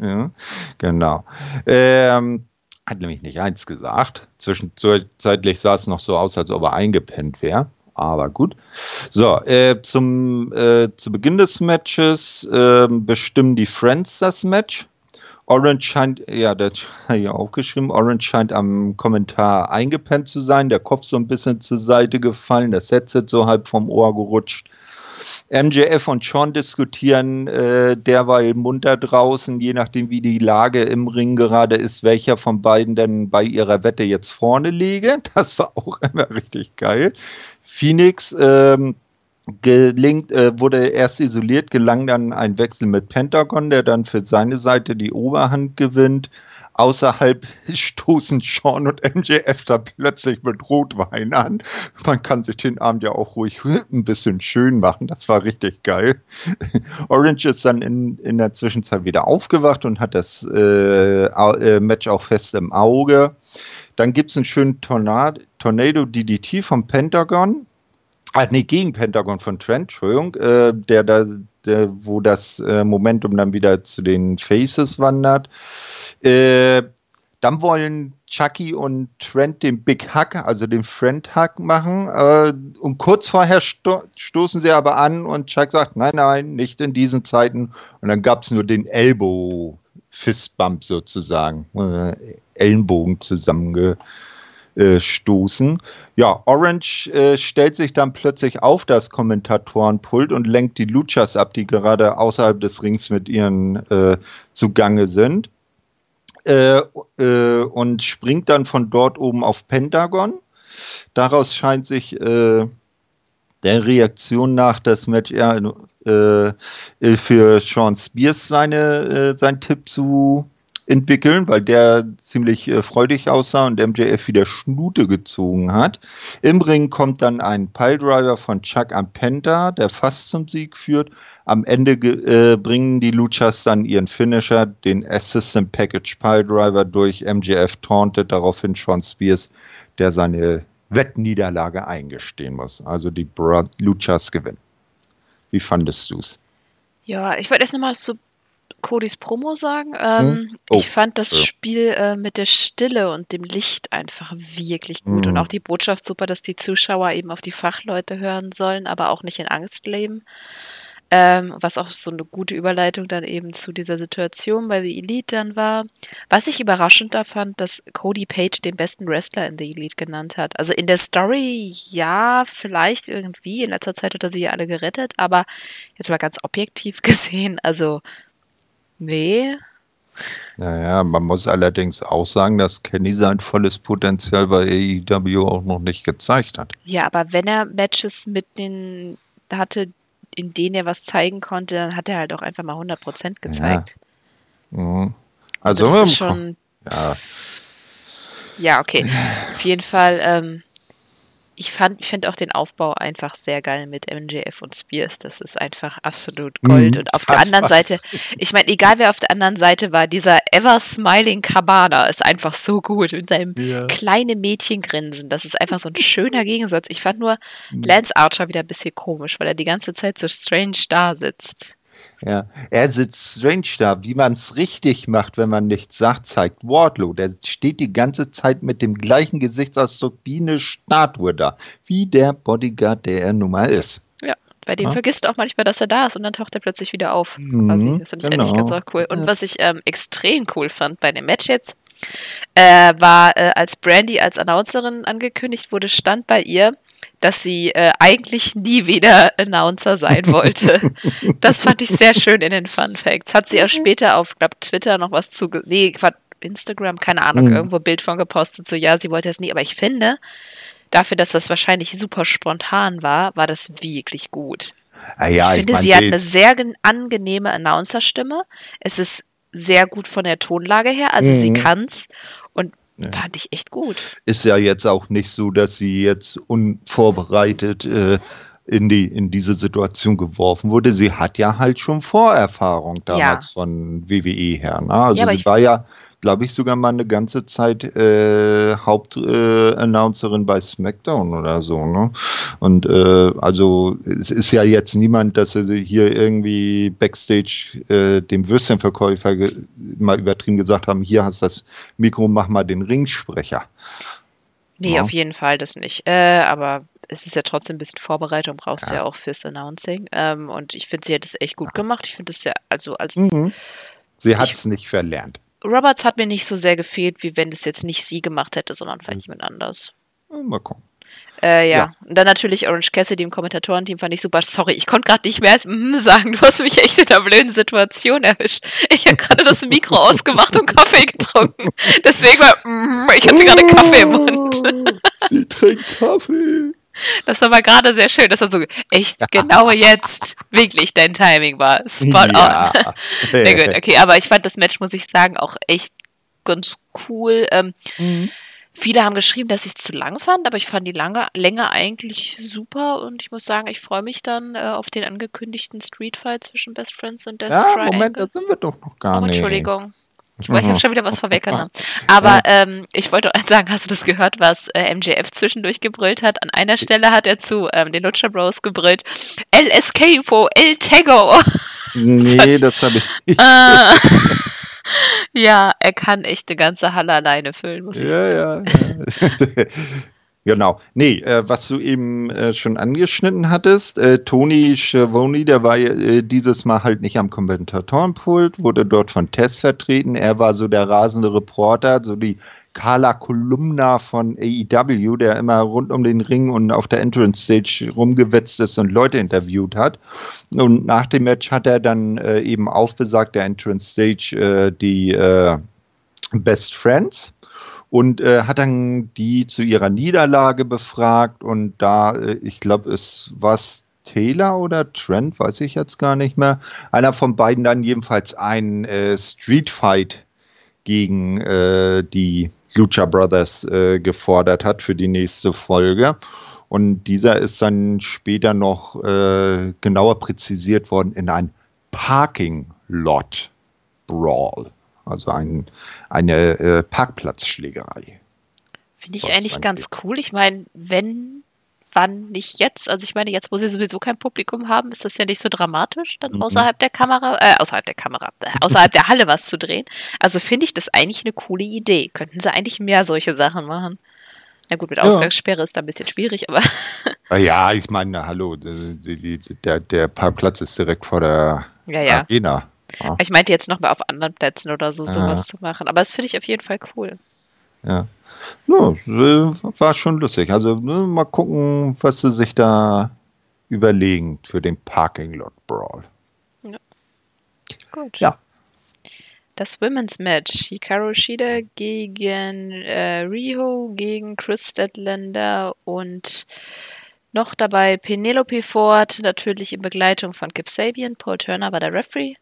Ja, genau. Ähm, hat nämlich nicht eins gesagt. Zwischenzeitlich sah es noch so aus, als ob er eingepennt wäre aber gut. So, äh, zum, äh, zu Beginn des Matches äh, bestimmen die Friends das Match. Orange scheint, ja, das habe ich aufgeschrieben, Orange scheint am Kommentar eingepennt zu sein, der Kopf so ein bisschen zur Seite gefallen, das Headset so halb vom Ohr gerutscht. MJF und Sean diskutieren äh, derweil munter draußen, je nachdem wie die Lage im Ring gerade ist, welcher von beiden denn bei ihrer Wette jetzt vorne liege. [LAUGHS] Das war auch immer richtig geil. Phoenix ähm, gelingt, äh, wurde erst isoliert, gelang dann ein Wechsel mit Pentagon, der dann für seine Seite die Oberhand gewinnt. Außerhalb [LAUGHS] stoßen Sean und MJF da plötzlich mit Rotwein an. Man kann sich den Abend ja auch ruhig [LAUGHS] ein bisschen schön machen. Das war richtig geil. [LAUGHS] Orange ist dann in, in der Zwischenzeit wieder aufgewacht und hat das äh, äh, Match auch fest im Auge. Dann gibt es einen schönen Tornado, Tornado DDT vom Pentagon Ah, nee, gegen Pentagon von Trent, Entschuldigung, äh, der da, der, wo das äh, Momentum dann wieder zu den Faces wandert. Äh, dann wollen Chucky und Trent den Big Hack, also den Friend Hack machen. Äh, und kurz vorher sto stoßen sie aber an und Chuck sagt, nein, nein, nicht in diesen Zeiten. Und dann gab es nur den Elbow Fistbump sozusagen. Äh, Ellenbogen zusammenge äh, stoßen. Ja, Orange äh, stellt sich dann plötzlich auf das Kommentatorenpult und lenkt die Luchas ab, die gerade außerhalb des Rings mit ihren äh, zugange sind. Äh, äh, und springt dann von dort oben auf Pentagon. Daraus scheint sich der Reaktion nach das Match eher für Sean Spears seine, sein Tipp zu entwickeln, weil der ziemlich äh, freudig aussah und MJF wieder Schnute gezogen hat. Im Ring kommt dann ein Piledriver von Chuck Ampenta, der fast zum Sieg führt. Am Ende äh, bringen die Luchas dann ihren Finisher, den Assistant Package Piledriver, durch. MJF tauntet daraufhin Sean Spears, der seine Wettniederlage eingestehen muss. Also die Broad Luchas gewinnen. Wie fandest du es? Ja, ich wollte erst nochmal so Codys Promo sagen. Ähm, hm? oh. Ich fand das ja. Spiel äh, mit der Stille und dem Licht einfach wirklich gut hm. und auch die Botschaft super, dass die Zuschauer eben auf die Fachleute hören sollen, aber auch nicht in Angst leben. Ähm, was auch so eine gute Überleitung dann eben zu dieser Situation bei The Elite dann war. Was ich überraschend da fand, dass Cody Page den besten Wrestler in The Elite genannt hat. Also in der Story, ja, vielleicht irgendwie. In letzter Zeit hat er sie ja alle gerettet, aber jetzt mal ganz objektiv [LAUGHS] gesehen, also Nee. Naja, man muss allerdings auch sagen, dass Kenny sein volles Potenzial bei AEW auch noch nicht gezeigt hat. Ja, aber wenn er Matches mit den hatte, in denen er was zeigen konnte, dann hat er halt auch einfach mal 100% gezeigt. Ja. Mhm. Also, also das ist schon. Ja. Ja, okay. Auf jeden Fall. Ähm, ich fand, ich finde auch den Aufbau einfach sehr geil mit MJF und Spears. Das ist einfach absolut Gold. Mhm, und auf der anderen Seite, ich meine, egal wer auf der anderen Seite war, dieser ever smiling Cabana ist einfach so gut mit seinem ja. kleinen Mädchengrinsen. Das ist einfach so ein schöner Gegensatz. Ich fand nur mhm. Lance Archer wieder ein bisschen komisch, weil er die ganze Zeit so strange da sitzt. Ja, er sitzt strange da, wie man es richtig macht, wenn man nichts sagt, zeigt Wardlow. Der steht die ganze Zeit mit dem gleichen Gesichtsausdruck wie eine Statue da, wie der Bodyguard, der er nun mal ist. Ja, bei dem ja? vergisst auch manchmal, dass er da ist und dann taucht er plötzlich wieder auf. Mhm, quasi. Das finde ich genau. eigentlich ganz cool. Und was ich ähm, extrem cool fand bei dem Match jetzt, äh, war, äh, als Brandy als Announcerin angekündigt wurde, stand bei ihr, dass sie äh, eigentlich nie wieder Announcer sein wollte. [LAUGHS] das fand ich sehr schön in den Fun Facts. Hat sie auch später auf, glaube Twitter noch was zu, nee, Instagram, keine Ahnung, mhm. irgendwo Bild von gepostet, so ja, sie wollte es nie, aber ich finde, dafür, dass das wahrscheinlich super spontan war, war das wirklich gut. Ah, ja, ich finde, ich mein, sie hat eine sehr angenehme Announcer-Stimme. Es ist sehr gut von der Tonlage her, also mhm. sie kann's ja. Fand ich echt gut. Ist ja jetzt auch nicht so, dass sie jetzt unvorbereitet äh, in, die, in diese Situation geworfen wurde. Sie hat ja halt schon Vorerfahrung damals ja. von WWE her. Ne? Also ja, sie war ja glaube ich, sogar mal eine ganze Zeit äh, Hauptannouncerin äh, bei SmackDown oder so. Ne? Und äh, also es ist ja jetzt niemand, dass sie hier irgendwie Backstage äh, dem Würstchenverkäufer mal übertrieben gesagt haben, hier hast du das Mikro, mach mal den Ringsprecher. Nee, ja. auf jeden Fall das nicht. Äh, aber es ist ja trotzdem ein bisschen Vorbereitung, brauchst du ja. ja auch fürs Announcing. Ähm, und ich finde, sie hat es echt gut gemacht. Ich finde es ja, also als. Mhm. Sie hat es nicht verlernt. Roberts hat mir nicht so sehr gefehlt, wie wenn das jetzt nicht sie gemacht hätte, sondern vielleicht mhm. jemand anders. Mal gucken. Äh, ja. ja. Und dann natürlich Orange Cassidy im Kommentatorenteam fand ich super. Sorry, ich konnte gerade nicht mehr mm, sagen. Du hast mich echt in einer blöden Situation erwischt. Ich habe gerade das Mikro [LAUGHS] ausgemacht und Kaffee getrunken. Deswegen war, mm, ich hatte gerade Kaffee im Mund. Sie trinkt Kaffee. Das war mal gerade sehr schön, dass er so echt [LAUGHS] genau jetzt wirklich dein Timing war. Spot ja. on. Sehr gut, okay, aber ich fand das Match, muss ich sagen, auch echt ganz cool. Ähm, mhm. Viele haben geschrieben, dass ich es zu lang fand, aber ich fand die lange, Länge eigentlich super und ich muss sagen, ich freue mich dann äh, auf den angekündigten Street Fight zwischen Best Friends und Death ja, Triangle. Moment, da sind wir doch noch gar oh, nicht. Entschuldigung. Ich, ich habe schon wieder was vorweggenommen. [LAUGHS] Aber ähm, ich wollte [LAUGHS] sagen, hast du das gehört, was äh, MJF zwischendurch gebrüllt hat? An einer Stelle hat er zu ähm, den Lucha Bros gebrüllt, El Escapo, El Tego. [LAUGHS] Nee, das habe ich nicht. Ah. ja, er kann echt eine ganze Halle alleine füllen, muss ich ja, sagen. Ja, ja. Genau. Nee, äh, was du eben äh, schon angeschnitten hattest, äh, Tony Schiavone, der war äh, dieses Mal halt nicht am Kommentatorenpult, wurde dort von Tess vertreten. Er war so der rasende Reporter, so die Carla Kolumna von AEW, der immer rund um den Ring und auf der Entrance Stage rumgewetzt ist und Leute interviewt hat. Und nach dem Match hat er dann äh, eben auf besagter Entrance Stage äh, die Best Friends und äh, hat dann die zu ihrer Niederlage befragt und da, äh, ich glaube, es war Taylor oder Trent, weiß ich jetzt gar nicht mehr. Einer von beiden dann jedenfalls einen äh, Street Fight gegen äh, die Lucha Brothers äh, gefordert hat für die nächste Folge. Und dieser ist dann später noch äh, genauer präzisiert worden in ein Parking Lot Brawl. Also ein, eine äh, Parkplatzschlägerei. Finde ich eigentlich ganz cool. Ich meine, wenn, wann nicht jetzt? Also ich meine, jetzt, wo sie sowieso kein Publikum haben, ist das ja nicht so dramatisch, dann mhm. außerhalb der Kamera, äh, außerhalb der Kamera, äh, außerhalb der Halle was zu drehen. Also finde ich das eigentlich eine coole Idee. Könnten sie eigentlich mehr solche Sachen machen. Na gut, mit Ausgangssperre ja. ist da ein bisschen schwierig, aber. [LAUGHS] Ja, ich meine, hallo, der, der Parkplatz ist direkt vor der ja, ja. Arena. Ja. Ich meinte jetzt noch mal auf anderen Plätzen oder so sowas zu machen. Aber das finde ich auf jeden Fall cool. Ja. Ja, war schon lustig. Also ne, mal gucken, was sie sich da überlegen für den Parking Lot Brawl. Ja. Gut. Ja. Das Women's Match. Hikaru Shida gegen äh, Riho, gegen Chris Statlander und noch dabei Penelope Ford, natürlich in Begleitung von Kip Sabian. Paul Turner war der Referee.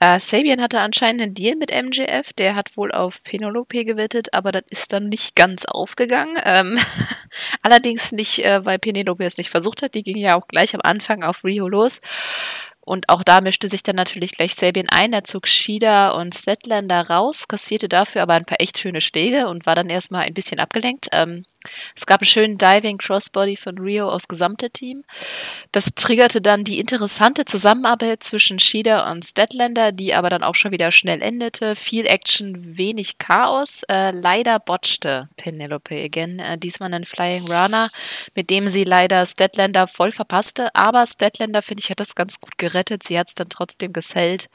Äh, Sabian hatte anscheinend einen Deal mit MJF. Der hat wohl auf Penelope gewettet, aber das ist dann nicht ganz aufgegangen. Ähm, [LAUGHS] allerdings nicht, äh, weil Penelope es nicht versucht hat. Die ging ja auch gleich am Anfang auf Rio los. Und auch da mischte sich dann natürlich gleich Sabian ein. Er zog Shida und Statlander raus, kassierte dafür aber ein paar echt schöne Schläge und war dann erstmal ein bisschen abgelenkt. Ähm, es gab einen schönen Diving Crossbody von Rio aus gesamte Team. Das triggerte dann die interessante Zusammenarbeit zwischen Shida und Statlander, die aber dann auch schon wieder schnell endete. Viel Action, wenig Chaos. Äh, leider botchte Penelope again. Äh, diesmal einen Flying Runner, mit dem sie leider Statlander voll verpasste. Aber Statlander, finde ich, hat das ganz gut gerettet. Sie hat es dann trotzdem gesellt.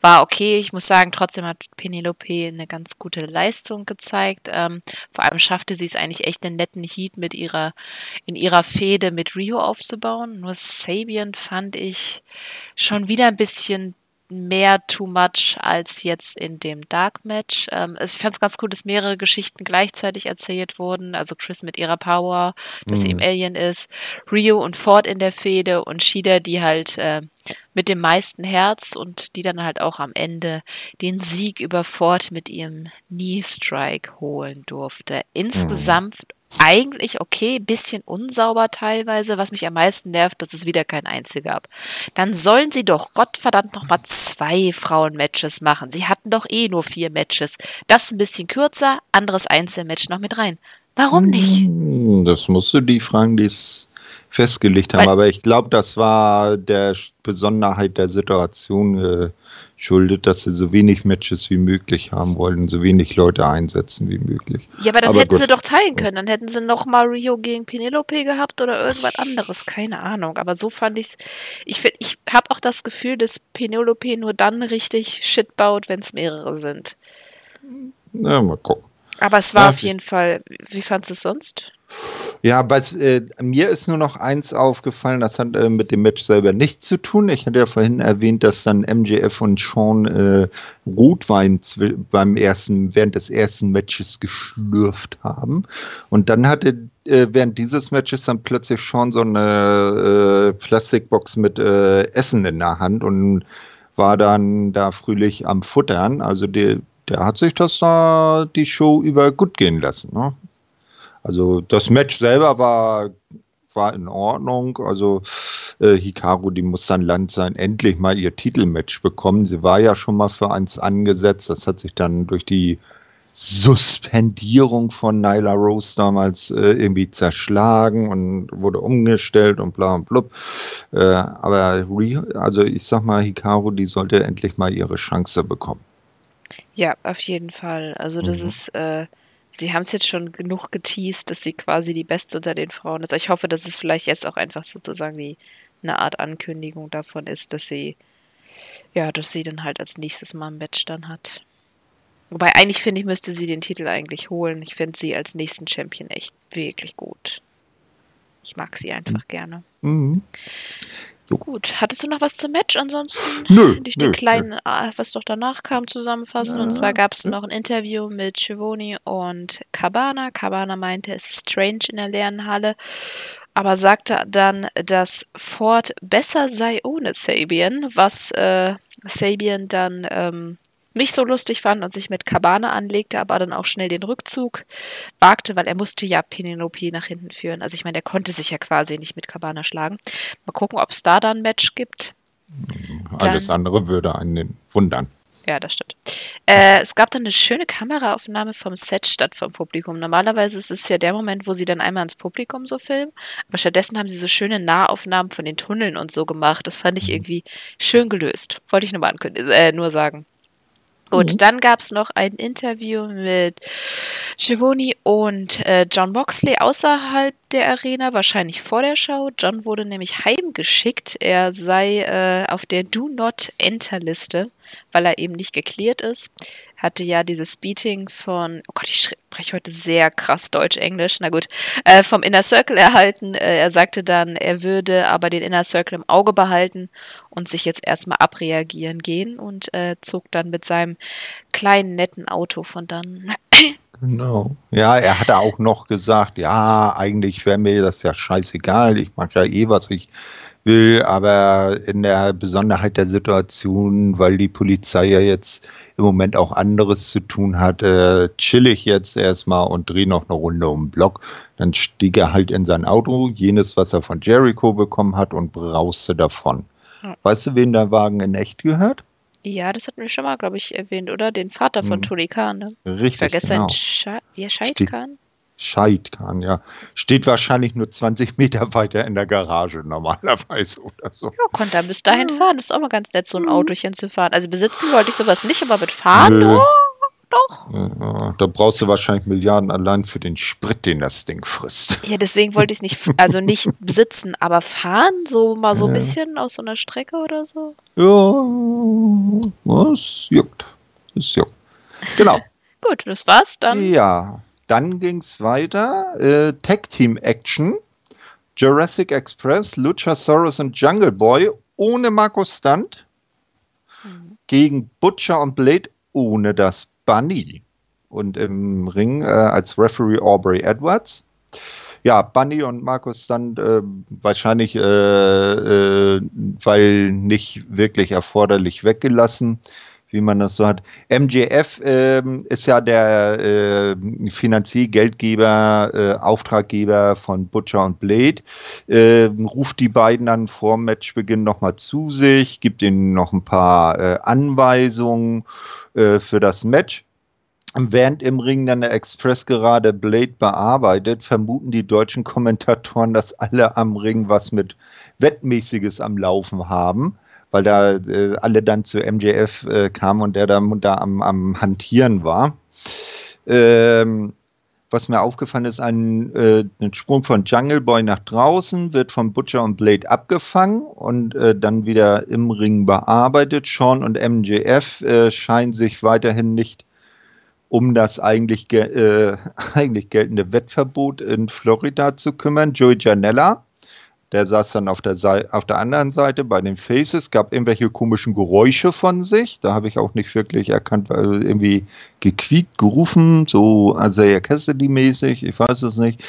War okay. Ich muss sagen, trotzdem hat Penelope eine ganz gute Leistung gezeigt. Ähm, vor allem schaffte sie es eigentlich echt einen netten Heat mit ihrer, in ihrer Fehde mit Rio aufzubauen. Nur Sabian fand ich schon wieder ein bisschen mehr too much als jetzt in dem Dark Match. Ähm, also ich fand es ganz cool, dass mehrere Geschichten gleichzeitig erzählt wurden. Also Chris mit ihrer Power, dass mhm. sie im Alien ist, Rio und Ford in der Fehde und Shida, die halt äh, mit dem meisten Herz und die dann halt auch am Ende den Sieg über Ford mit ihrem Knee Strike holen durfte. Insgesamt mhm eigentlich okay, bisschen unsauber teilweise. Was mich am meisten nervt, dass es wieder kein Einzel gab. Dann sollen sie doch Gottverdammt noch mal zwei Frauenmatches machen. Sie hatten doch eh nur vier Matches. Das ein bisschen kürzer, anderes Einzelmatch noch mit rein. Warum nicht? Hm, das musst du die fragen, die es festgelegt haben. Weil, Aber ich glaube, das war der Besonderheit der Situation äh, schuldet, dass sie so wenig Matches wie möglich haben wollten, so wenig Leute einsetzen wie möglich. Ja, aber dann aber hätten gut. sie doch teilen können. Dann hätten sie noch mal Rio gegen Penelope gehabt oder irgendwas anderes. Keine Ahnung. Aber so fand ich's. Ich, ich habe auch das Gefühl, dass Penelope nur dann richtig Shit baut, wenn es mehrere sind. Na, mal gucken. Aber es war ja, auf jeden Fall. Wie fandest du es sonst? Ja, bei, äh, mir ist nur noch eins aufgefallen, das hat äh, mit dem Match selber nichts zu tun. Ich hatte ja vorhin erwähnt, dass dann MJF und Sean äh, Rotwein beim ersten, während des ersten Matches geschlürft haben. Und dann hatte äh, während dieses Matches dann plötzlich Sean so eine äh, Plastikbox mit äh, Essen in der Hand und war dann da fröhlich am Futtern. Also der, der hat sich das da die Show über gut gehen lassen. Ne? Also das Match selber war, war in Ordnung. Also äh, Hikaru, die muss dann Land sein, endlich mal ihr Titelmatch bekommen. Sie war ja schon mal für eins angesetzt. Das hat sich dann durch die Suspendierung von Nyla Rose damals äh, irgendwie zerschlagen und wurde umgestellt und bla und blub. Äh, aber also ich sag mal, Hikaru, die sollte endlich mal ihre Chance bekommen. Ja, auf jeden Fall. Also das mhm. ist äh, sie haben es jetzt schon genug geteased, dass sie quasi die Beste unter den Frauen ist. Ich hoffe, dass es vielleicht jetzt auch einfach sozusagen die, eine Art Ankündigung davon ist, dass sie, ja, dass sie dann halt als nächstes Mal ein Match dann hat. Wobei eigentlich finde ich, müsste sie den Titel eigentlich holen. Ich finde sie als nächsten Champion echt wirklich gut. Ich mag sie einfach mhm. gerne. Mhm. So. Gut, hattest du noch was zum Match? Ansonsten nö, dich den kleinen, nö. Was doch danach kam, zusammenfassen. Ja, und zwar gab es noch ein Interview mit Chivoni und Cabana. Cabana meinte, es ist strange in der leeren Halle, aber sagte dann, dass Ford besser sei ohne Sabian, was äh, Sabian dann ähm, nicht so lustig fand und sich mit Cabana anlegte, aber dann auch schnell den Rückzug wagte, weil er musste ja Penelope nach hinten führen. Also ich meine, der konnte sich ja quasi nicht mit Cabana schlagen. Mal gucken, ob es da dann ein Match gibt. Alles dann, andere würde einen wundern. Ja, das stimmt. Äh, es gab dann eine schöne Kameraaufnahme vom Set statt vom Publikum. Normalerweise ist es ja der Moment, wo sie dann einmal ins Publikum so filmen, aber stattdessen haben sie so schöne Nahaufnahmen von den Tunneln und so gemacht. Das fand ich mhm. irgendwie schön gelöst. Wollte ich nur mal äh, nur sagen. Gut, mhm. dann gab es noch ein Interview mit Shivoni und äh, John Boxley außerhalb der Arena, wahrscheinlich vor der Show. John wurde nämlich heimgeschickt. Er sei äh, auf der Do Not Enter Liste, weil er eben nicht geklärt ist hatte ja dieses Beating von, oh Gott, ich spreche heute sehr krass Deutsch-Englisch, na gut, äh, vom Inner Circle erhalten. Äh, er sagte dann, er würde aber den Inner Circle im Auge behalten und sich jetzt erstmal abreagieren gehen und äh, zog dann mit seinem kleinen, netten Auto von dann. [CLEARS THROAT] Genau. Ja, er hatte auch noch gesagt, ja, eigentlich wäre mir das ja scheißegal. Ich mag ja eh, was ich will, aber in der Besonderheit der Situation, weil die Polizei ja jetzt im Moment auch anderes zu tun hat, äh, chill ich jetzt erstmal und drehe noch eine Runde um den Block. Dann stieg er halt in sein Auto, jenes, was er von Jericho bekommen hat, und brauste davon. Ja. Weißt du, wen der Wagen in echt gehört? Ja, das hatten wir schon mal, glaube ich, erwähnt, oder? Den Vater von hm. Tony Khan, ne? Richtig. Ich vergesse genau. Wie er Scheid Khan? Scheid Khan, ja. Steht wahrscheinlich nur 20 Meter weiter in der Garage normalerweise oder so. Ja, konnte er bis dahin fahren. Das ist auch mal ganz nett, so ein mhm. Autochen zu fahren. Also besitzen wollte ich sowas nicht, aber mit fahren, Nö. oh, doch. Ja, da brauchst du wahrscheinlich Milliarden allein für den Sprit, den das Ding frisst. Ja, deswegen wollte ich es nicht, [LAUGHS] also nicht besitzen, aber fahren, so mal so ein bisschen aus so einer Strecke oder so. Ja, das juckt. Das juckt. Genau. [LAUGHS] Gut, das war's dann. Ja, dann ging es weiter. Äh, Tag Team Action. Jurassic Express, Luchasaurus und Jungle Boy ohne Markus Stunt. Mhm. Gegen Butcher und Blade ohne das Bunny. Und im Ring äh, als Referee Aubrey Edwards. Ja, Bunny und Markus Stunt äh, wahrscheinlich, äh, äh, weil nicht wirklich erforderlich weggelassen wie man das so hat. MJF ähm, ist ja der äh, Finanzier, Geldgeber, äh, Auftraggeber von Butcher und Blade. Äh, ruft die beiden dann vor Matchbeginn nochmal zu sich, gibt ihnen noch ein paar äh, Anweisungen äh, für das Match. Während im Ring dann der Express gerade Blade bearbeitet, vermuten die deutschen Kommentatoren, dass alle am Ring was mit Wettmäßiges am Laufen haben weil da äh, alle dann zu MJF äh, kamen und der da, da am, am Hantieren war. Ähm, was mir aufgefallen ist, ein, äh, ein Sprung von Jungle Boy nach draußen wird von Butcher und Blade abgefangen und äh, dann wieder im Ring bearbeitet. Sean und MJF äh, scheinen sich weiterhin nicht um das eigentlich, äh, [LAUGHS] eigentlich geltende Wettverbot in Florida zu kümmern. Joey Janella der saß dann auf der, auf der anderen Seite bei den Faces, gab irgendwelche komischen Geräusche von sich. Da habe ich auch nicht wirklich erkannt, weil irgendwie gequiekt, gerufen, so Isaiah Cassidy-mäßig, ich weiß es nicht.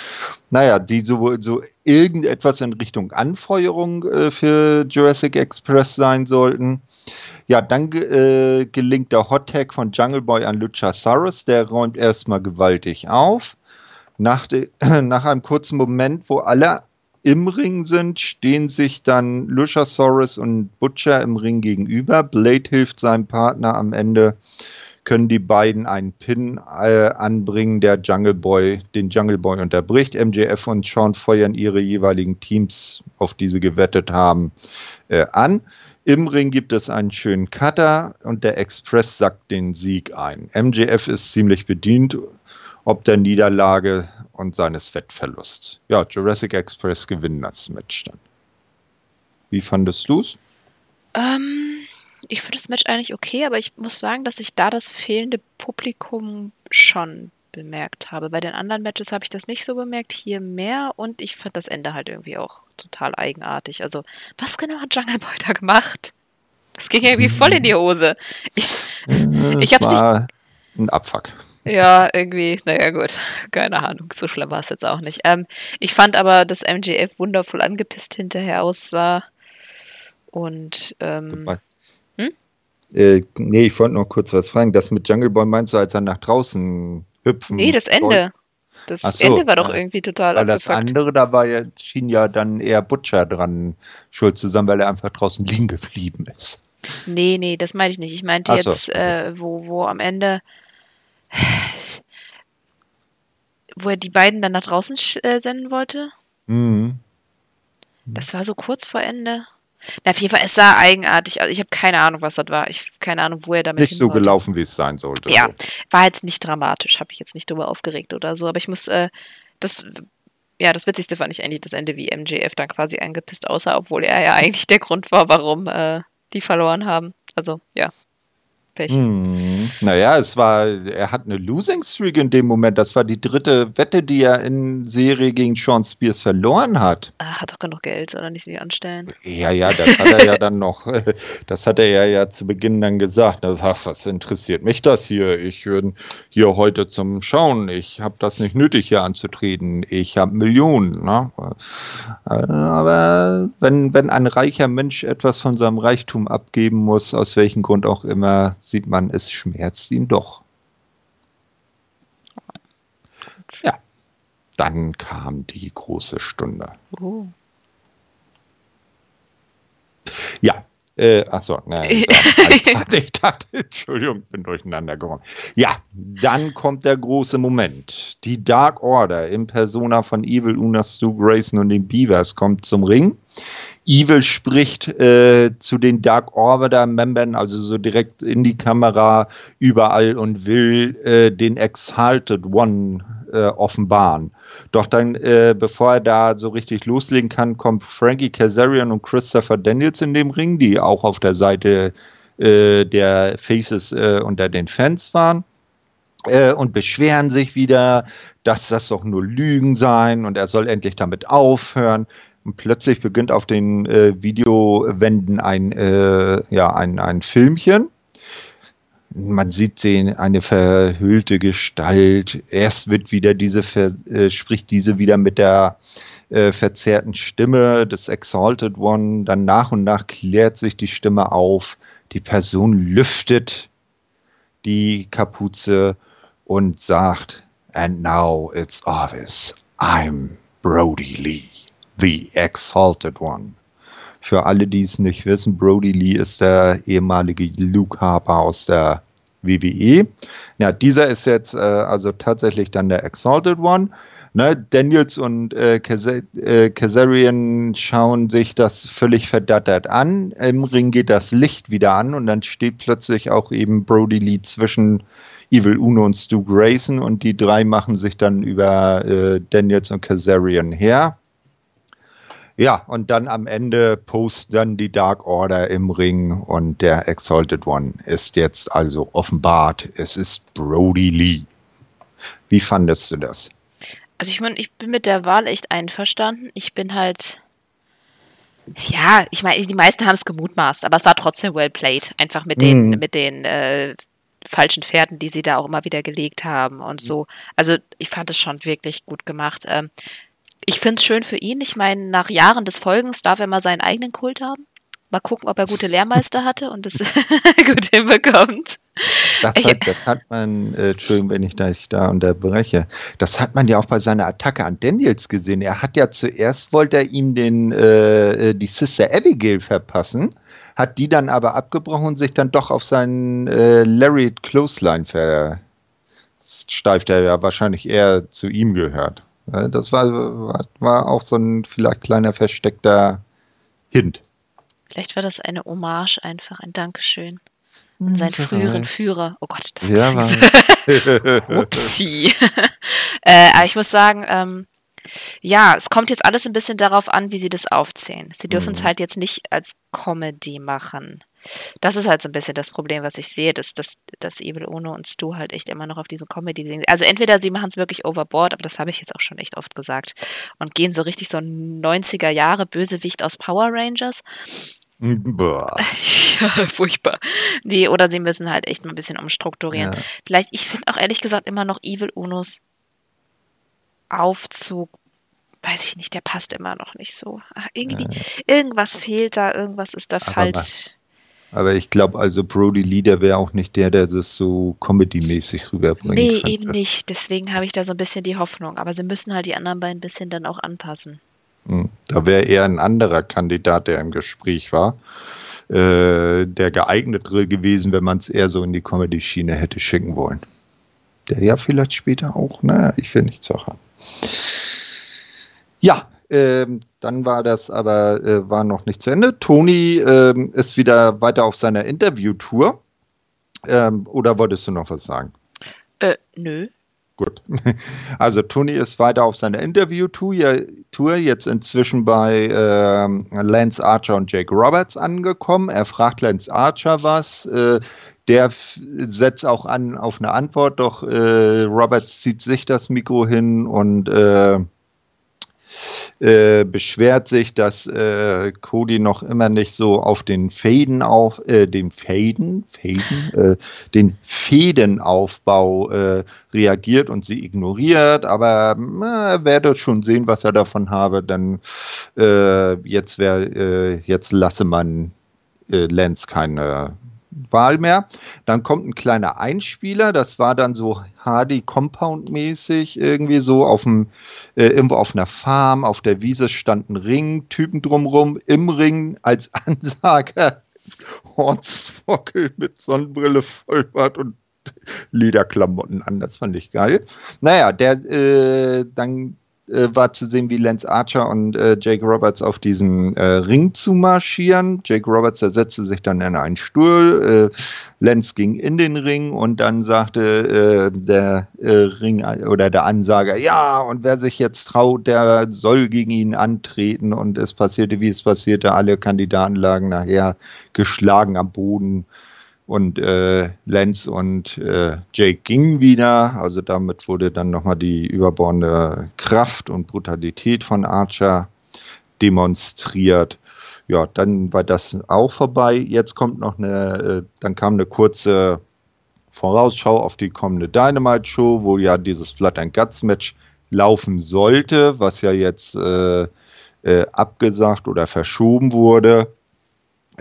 Naja, die so, so irgendetwas in Richtung Anfeuerung äh, für Jurassic Express sein sollten. Ja, dann äh, gelingt der Hot Tag von Jungle Boy an Luchasaurus, der räumt erstmal gewaltig auf. Nach, de, [CLEARS THROAT] nach einem kurzen Moment, wo alle im Ring sind, stehen sich dann Luchasaurus und Butcher im Ring gegenüber. Blade hilft seinem Partner am Ende, können die beiden einen Pin äh, anbringen, der Jungle Boy, den Jungle Boy unterbricht. MJF und Sean feuern ihre jeweiligen Teams, auf die sie gewettet haben, äh, an. Im Ring gibt es einen schönen Cutter und der Express sackt den Sieg ein. MJF ist ziemlich bedient ob der Niederlage und seines Wettverlusts. Ja, Jurassic Express gewinnen das Match dann. Wie fandest du es? Ähm, ich finde das Match eigentlich okay, aber ich muss sagen, dass ich da das fehlende Publikum schon bemerkt habe. Bei den anderen Matches habe ich das nicht so bemerkt, hier mehr und ich fand das Ende halt irgendwie auch total eigenartig. Also, was genau hat Jungle Boy da gemacht? Das ging irgendwie voll in die Hose. Ich, äh, ich war nicht. Ein Abfuck. Ja, irgendwie, naja, gut. Keine Ahnung, so schlimm war es jetzt auch nicht. Ähm, ich fand aber, dass MJF wundervoll angepisst hinterher aussah. Und, ähm. Hm? Äh, nee, ich wollte noch kurz was fragen. Das mit Jungle Boy meinst du, als er nach draußen hüpfen Nee, das Ende. Das so, Ende war doch irgendwie total Weil abgefuckt. das andere, da war ja, schien ja dann eher Butcher dran schuld zu sein, weil er einfach draußen liegen geblieben ist. Nee, nee, das meinte ich nicht. Ich meinte Ach jetzt, so. äh, wo, wo am Ende, wo er die beiden dann nach draußen äh, senden wollte. Mhm. Das war so kurz vor Ende. Na, auf jeden Fall, es sah eigenartig aus. Ich habe keine Ahnung, was das war. Ich keine Ahnung, wo er damit Nicht so wollte. gelaufen, wie es sein sollte. Ja, war jetzt nicht dramatisch. Habe ich jetzt nicht drüber aufgeregt oder so. Aber ich muss, äh, das, ja, das Witzigste fand ich eigentlich das Ende, wie MJF dann quasi angepisst aussah, obwohl er ja eigentlich der Grund war, warum äh, die verloren haben. Also, ja. Pech. Hm, naja, es war, er hat eine Losing Streak in dem Moment. Das war die dritte Wette, die er in Serie gegen Sean Spears verloren hat. Ach, hat doch genug Geld, soll er nicht sie anstellen? Ja, ja, das hat er ja dann noch, [LAUGHS] das hat er ja, ja zu Beginn dann gesagt. Ach, was interessiert mich das hier? Ich bin hier heute zum Schauen. Ich habe das nicht nötig, hier anzutreten. Ich habe Millionen. Ne? Aber wenn, wenn ein reicher Mensch etwas von seinem Reichtum abgeben muss, aus welchem Grund auch immer, sieht man, es schmerzt ihn doch. Ja, dann kam die große Stunde. Oh. Ja, äh, achso, ne, [LAUGHS] ich dachte, Entschuldigung, bin durcheinander gekommen. Ja, dann kommt der große Moment. Die Dark Order in Persona von Evil Una Stu Grayson und den Beavers kommt zum Ring. Evil spricht äh, zu den Dark Orbiter-Membern, also so direkt in die Kamera überall und will äh, den Exalted One äh, offenbaren. Doch dann, äh, bevor er da so richtig loslegen kann, kommt Frankie Kazarian und Christopher Daniels in dem Ring, die auch auf der Seite äh, der Faces äh, unter den Fans waren. und beschweren sich wieder, dass das doch nur Lügen seien und er soll endlich damit aufhören. Und plötzlich beginnt auf den äh, Videowänden ein, äh, ja, ein, ein Filmchen. Man sieht sie, eine verhüllte Gestalt. Erst wird wieder diese, äh, spricht diese wieder mit der äh, verzerrten Stimme des Exalted One. Dann nach und nach klärt sich die Stimme auf. Die Person lüftet die Kapuze und sagt, And now it's obvious, I'm Brody Lee. The Exalted One. Für alle, die es nicht wissen, Brody Lee ist der ehemalige Luke Harper aus der WWE. Ja, dieser ist jetzt äh, also tatsächlich dann der Exalted One. Ne, Daniels und äh, äh, Kazarian schauen sich das völlig verdattert an. Im Ring geht das Licht wieder an und dann steht plötzlich auch eben Brody Lee zwischen Evil Uno und Stu Grayson und die drei machen sich dann über äh, Daniels und Kazarian her. Ja, und dann am Ende post dann die Dark Order im Ring und der Exalted One ist jetzt also offenbart. Es ist Brody Lee. Wie fandest du das? Also ich meine, ich bin mit der Wahl echt einverstanden. Ich bin halt. Ja, ich meine, die meisten haben es gemutmaßt, aber es war trotzdem well played. Einfach mit den, mm. mit den äh, falschen Pferden, die sie da auch immer wieder gelegt haben und so. Also ich fand es schon wirklich gut gemacht. Ähm, ich finde es schön für ihn. Ich meine, nach Jahren des Folgens darf er mal seinen eigenen Kult haben. Mal gucken, ob er gute Lehrmeister hatte und es [LAUGHS] gut hinbekommt. Das hat, das hat man, äh, Entschuldigung, wenn ich da, ich da unterbreche, das hat man ja auch bei seiner Attacke an Daniels gesehen. Er hat ja zuerst, wollte er ihm den, äh, die Sister Abigail verpassen, hat die dann aber abgebrochen und sich dann doch auf seinen äh, Larry Clothesline versteift, der ja wahrscheinlich eher zu ihm gehört. Das war, war auch so ein vielleicht kleiner versteckter Hint. Vielleicht war das eine Hommage einfach, ein Dankeschön. Und seinen früheren Führer. Oh Gott, das Ja, klang so. war- [LAUGHS] Upsi. [LAUGHS] äh, aber ich muss sagen, ähm, ja, es kommt jetzt alles ein bisschen darauf an, wie sie das aufzählen. Sie dürfen es Mhm. halt jetzt nicht als Comedy machen. Das ist halt so ein bisschen das Problem, was ich sehe, dass, dass, dass Evil Uno und Stu halt echt immer noch auf diese Comedy singen. Also entweder sie machen es wirklich overboard, aber das habe ich jetzt auch schon echt oft gesagt, und gehen so richtig so 90er Jahre Bösewicht aus Power Rangers. Boah. [LAUGHS] ja, furchtbar. Nee, oder sie müssen halt echt mal ein bisschen umstrukturieren. Ja. Vielleicht, ich finde auch ehrlich gesagt immer noch Evil Unos Aufzug, weiß ich nicht, der passt immer noch nicht so. Ach, irgendwie, irgendwas fehlt da, irgendwas ist da Aber falsch. Aber ich glaube, also Brody Lee, der wäre auch nicht der, der das so comedy-mäßig rüberbringen Nee, könnte. eben nicht. Deswegen habe ich da so ein bisschen die Hoffnung. Aber sie müssen halt die anderen beiden ein bisschen dann auch anpassen. Hm, Da wäre eher ein anderer Kandidat, der im Gespräch war, äh, der geeignetere gewesen, wenn man es eher so in die Comedy-Schiene hätte schicken wollen. Der ja vielleicht später auch, naja, ich will nicht sagen. Ja, ähm, dann war das aber äh, war noch nicht zu Ende. Toni ähm, ist wieder weiter auf seiner Interviewtour. Ähm, oder wolltest du noch was sagen? Äh, nö. Gut. [LAUGHS] Also Tony ist weiter auf seiner Interview-Tour, jetzt inzwischen bei ähm, Lance Archer und Jake Roberts angekommen. Er fragt Lance Archer was. Äh, der setzt auch an auf eine Antwort, doch äh, Roberts zieht sich das Mikro hin und äh, äh, beschwert sich, dass äh, Cody noch immer nicht so auf den Fäden auf, äh, den Fäden, Fäden, äh, den Fädenaufbau äh, reagiert und sie ignoriert, aber er werde schon sehen, was er davon habe, denn äh, jetzt wäre, äh, jetzt lasse man äh, Lance keine Wahl mehr. Dann kommt ein kleiner Einspieler, das war dann so Hardy Compound mäßig irgendwie so auf dem äh, irgendwo auf einer Farm, auf der Wiese stand ein Ring, Typen drumrum, im Ring als [LAUGHS] Ansager Hornswockel mit Sonnenbrille, Vollbart und Lederklamotten an. Das fand ich geil. Naja, der äh, dann äh, war zu sehen, wie Lance Archer und äh, Jake Roberts auf diesen äh, Ring zu marschieren. Jake Roberts der setzte sich dann in einen Stuhl. Äh, Lance ging in den Ring und dann sagte äh, der äh, Ring oder der Ansager, ja, und wer sich jetzt traut, der soll gegen ihn antreten. Und es passierte, wie es passierte. Alle Kandidaten lagen nachher geschlagen am Boden. Und äh, Lance und äh, Jake gingen wieder. Also damit wurde dann nochmal die überbordende Kraft und Brutalität von Archer demonstriert. Ja, dann war das auch vorbei. Jetzt kommt noch eine, äh, dann kam eine kurze Vorausschau auf die kommende Dynamite Show, wo ja dieses Blood and Guts Match laufen sollte, was ja jetzt äh, äh, abgesagt oder verschoben wurde.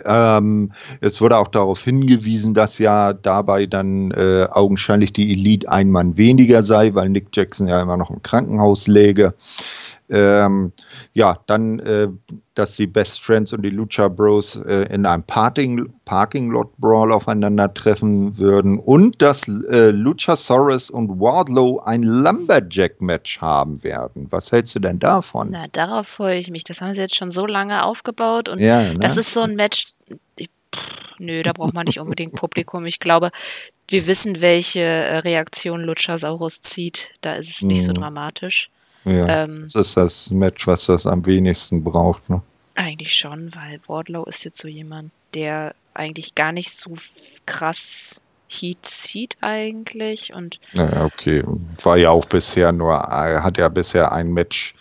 Ähm, es wurde auch darauf hingewiesen, dass ja dabei dann äh, augenscheinlich die Elite ein Mann weniger sei, weil Nick Jackson ja immer noch im Krankenhaus läge. Ähm, ja, dann, äh, dass die Best Friends und die Lucha Bros äh, in einem Parking, Parking Lot Brawl aufeinandertreffen würden und dass äh, Luchasaurus und Wardlow ein Lumberjack Match haben werden. Was hältst du denn davon? Na, darauf freue ich mich. Das haben sie jetzt schon so lange aufgebaut und ja, ne? das ist so ein Match. Ich, pff, nö, da braucht man nicht unbedingt Publikum. Ich glaube, wir wissen, welche äh, Reaktion Luchasaurus zieht. Da ist es nicht so Mhm. dramatisch. Ja. Ähm, Das ist das Match, was das am wenigsten braucht. Ne? Eigentlich schon, weil Wardlow ist jetzt so jemand, der eigentlich gar nicht so krass Heat zieht eigentlich und Naja, okay. War ja auch bisher nur, er hat ja bisher ein Match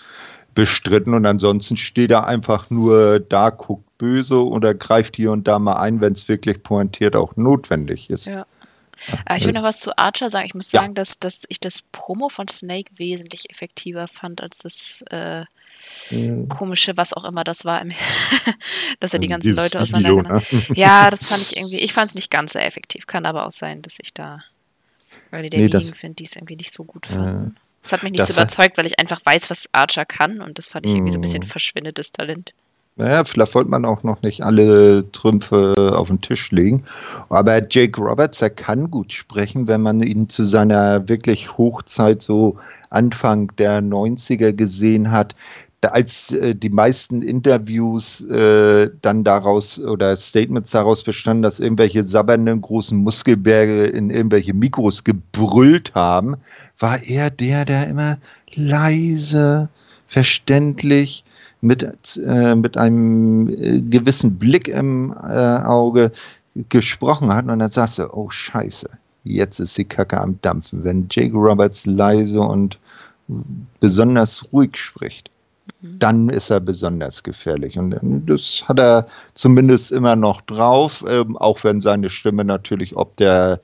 bestritten und ansonsten steht er einfach nur da, guckt böse oder greift hier und da mal ein, wenn es wirklich pointiert auch notwendig ist. Ja. Aber ich will noch was zu Archer sagen. Ich muss Ja. sagen, dass, dass ich das Promo von Snake wesentlich effektiver fand als das äh, Mhm. komische, was auch immer das war, im [LAUGHS] dass er die ganzen Dieses Leute auseinandergenommen ne? [LAUGHS] Ja, das fand ich irgendwie, ich fand es nicht ganz so effektiv. Kann aber auch sein, dass ich da, weil die Nee, derjenigen finde, die es irgendwie nicht so gut fanden. Ja. Das hat mich nicht so hat- überzeugt, weil ich einfach weiß, was Archer kann und das fand ich irgendwie so ein bisschen Mm. verschwindetes Talent. Naja, vielleicht wollte man auch noch nicht alle Trümpfe auf den Tisch legen. Aber Jake Roberts, er kann gut sprechen, wenn man ihn zu seiner wirklich Hochzeit so Anfang der 90er gesehen hat. als äh, die meisten Interviews äh, dann daraus oder Statements daraus bestanden, dass irgendwelche sabbernden großen Muskelberge in irgendwelche Mikros gebrüllt haben, war er der, der immer leise, verständlich, mit, äh, mit einem äh, gewissen Blick im äh, Auge gesprochen hat und dann sagst du, oh scheiße, jetzt ist die Kacke am Dampfen, wenn Jake Roberts leise und besonders ruhig spricht. Mhm. Dann ist er besonders gefährlich. Und das hat er zumindest immer noch drauf, ähm, auch wenn seine Stimme natürlich ob der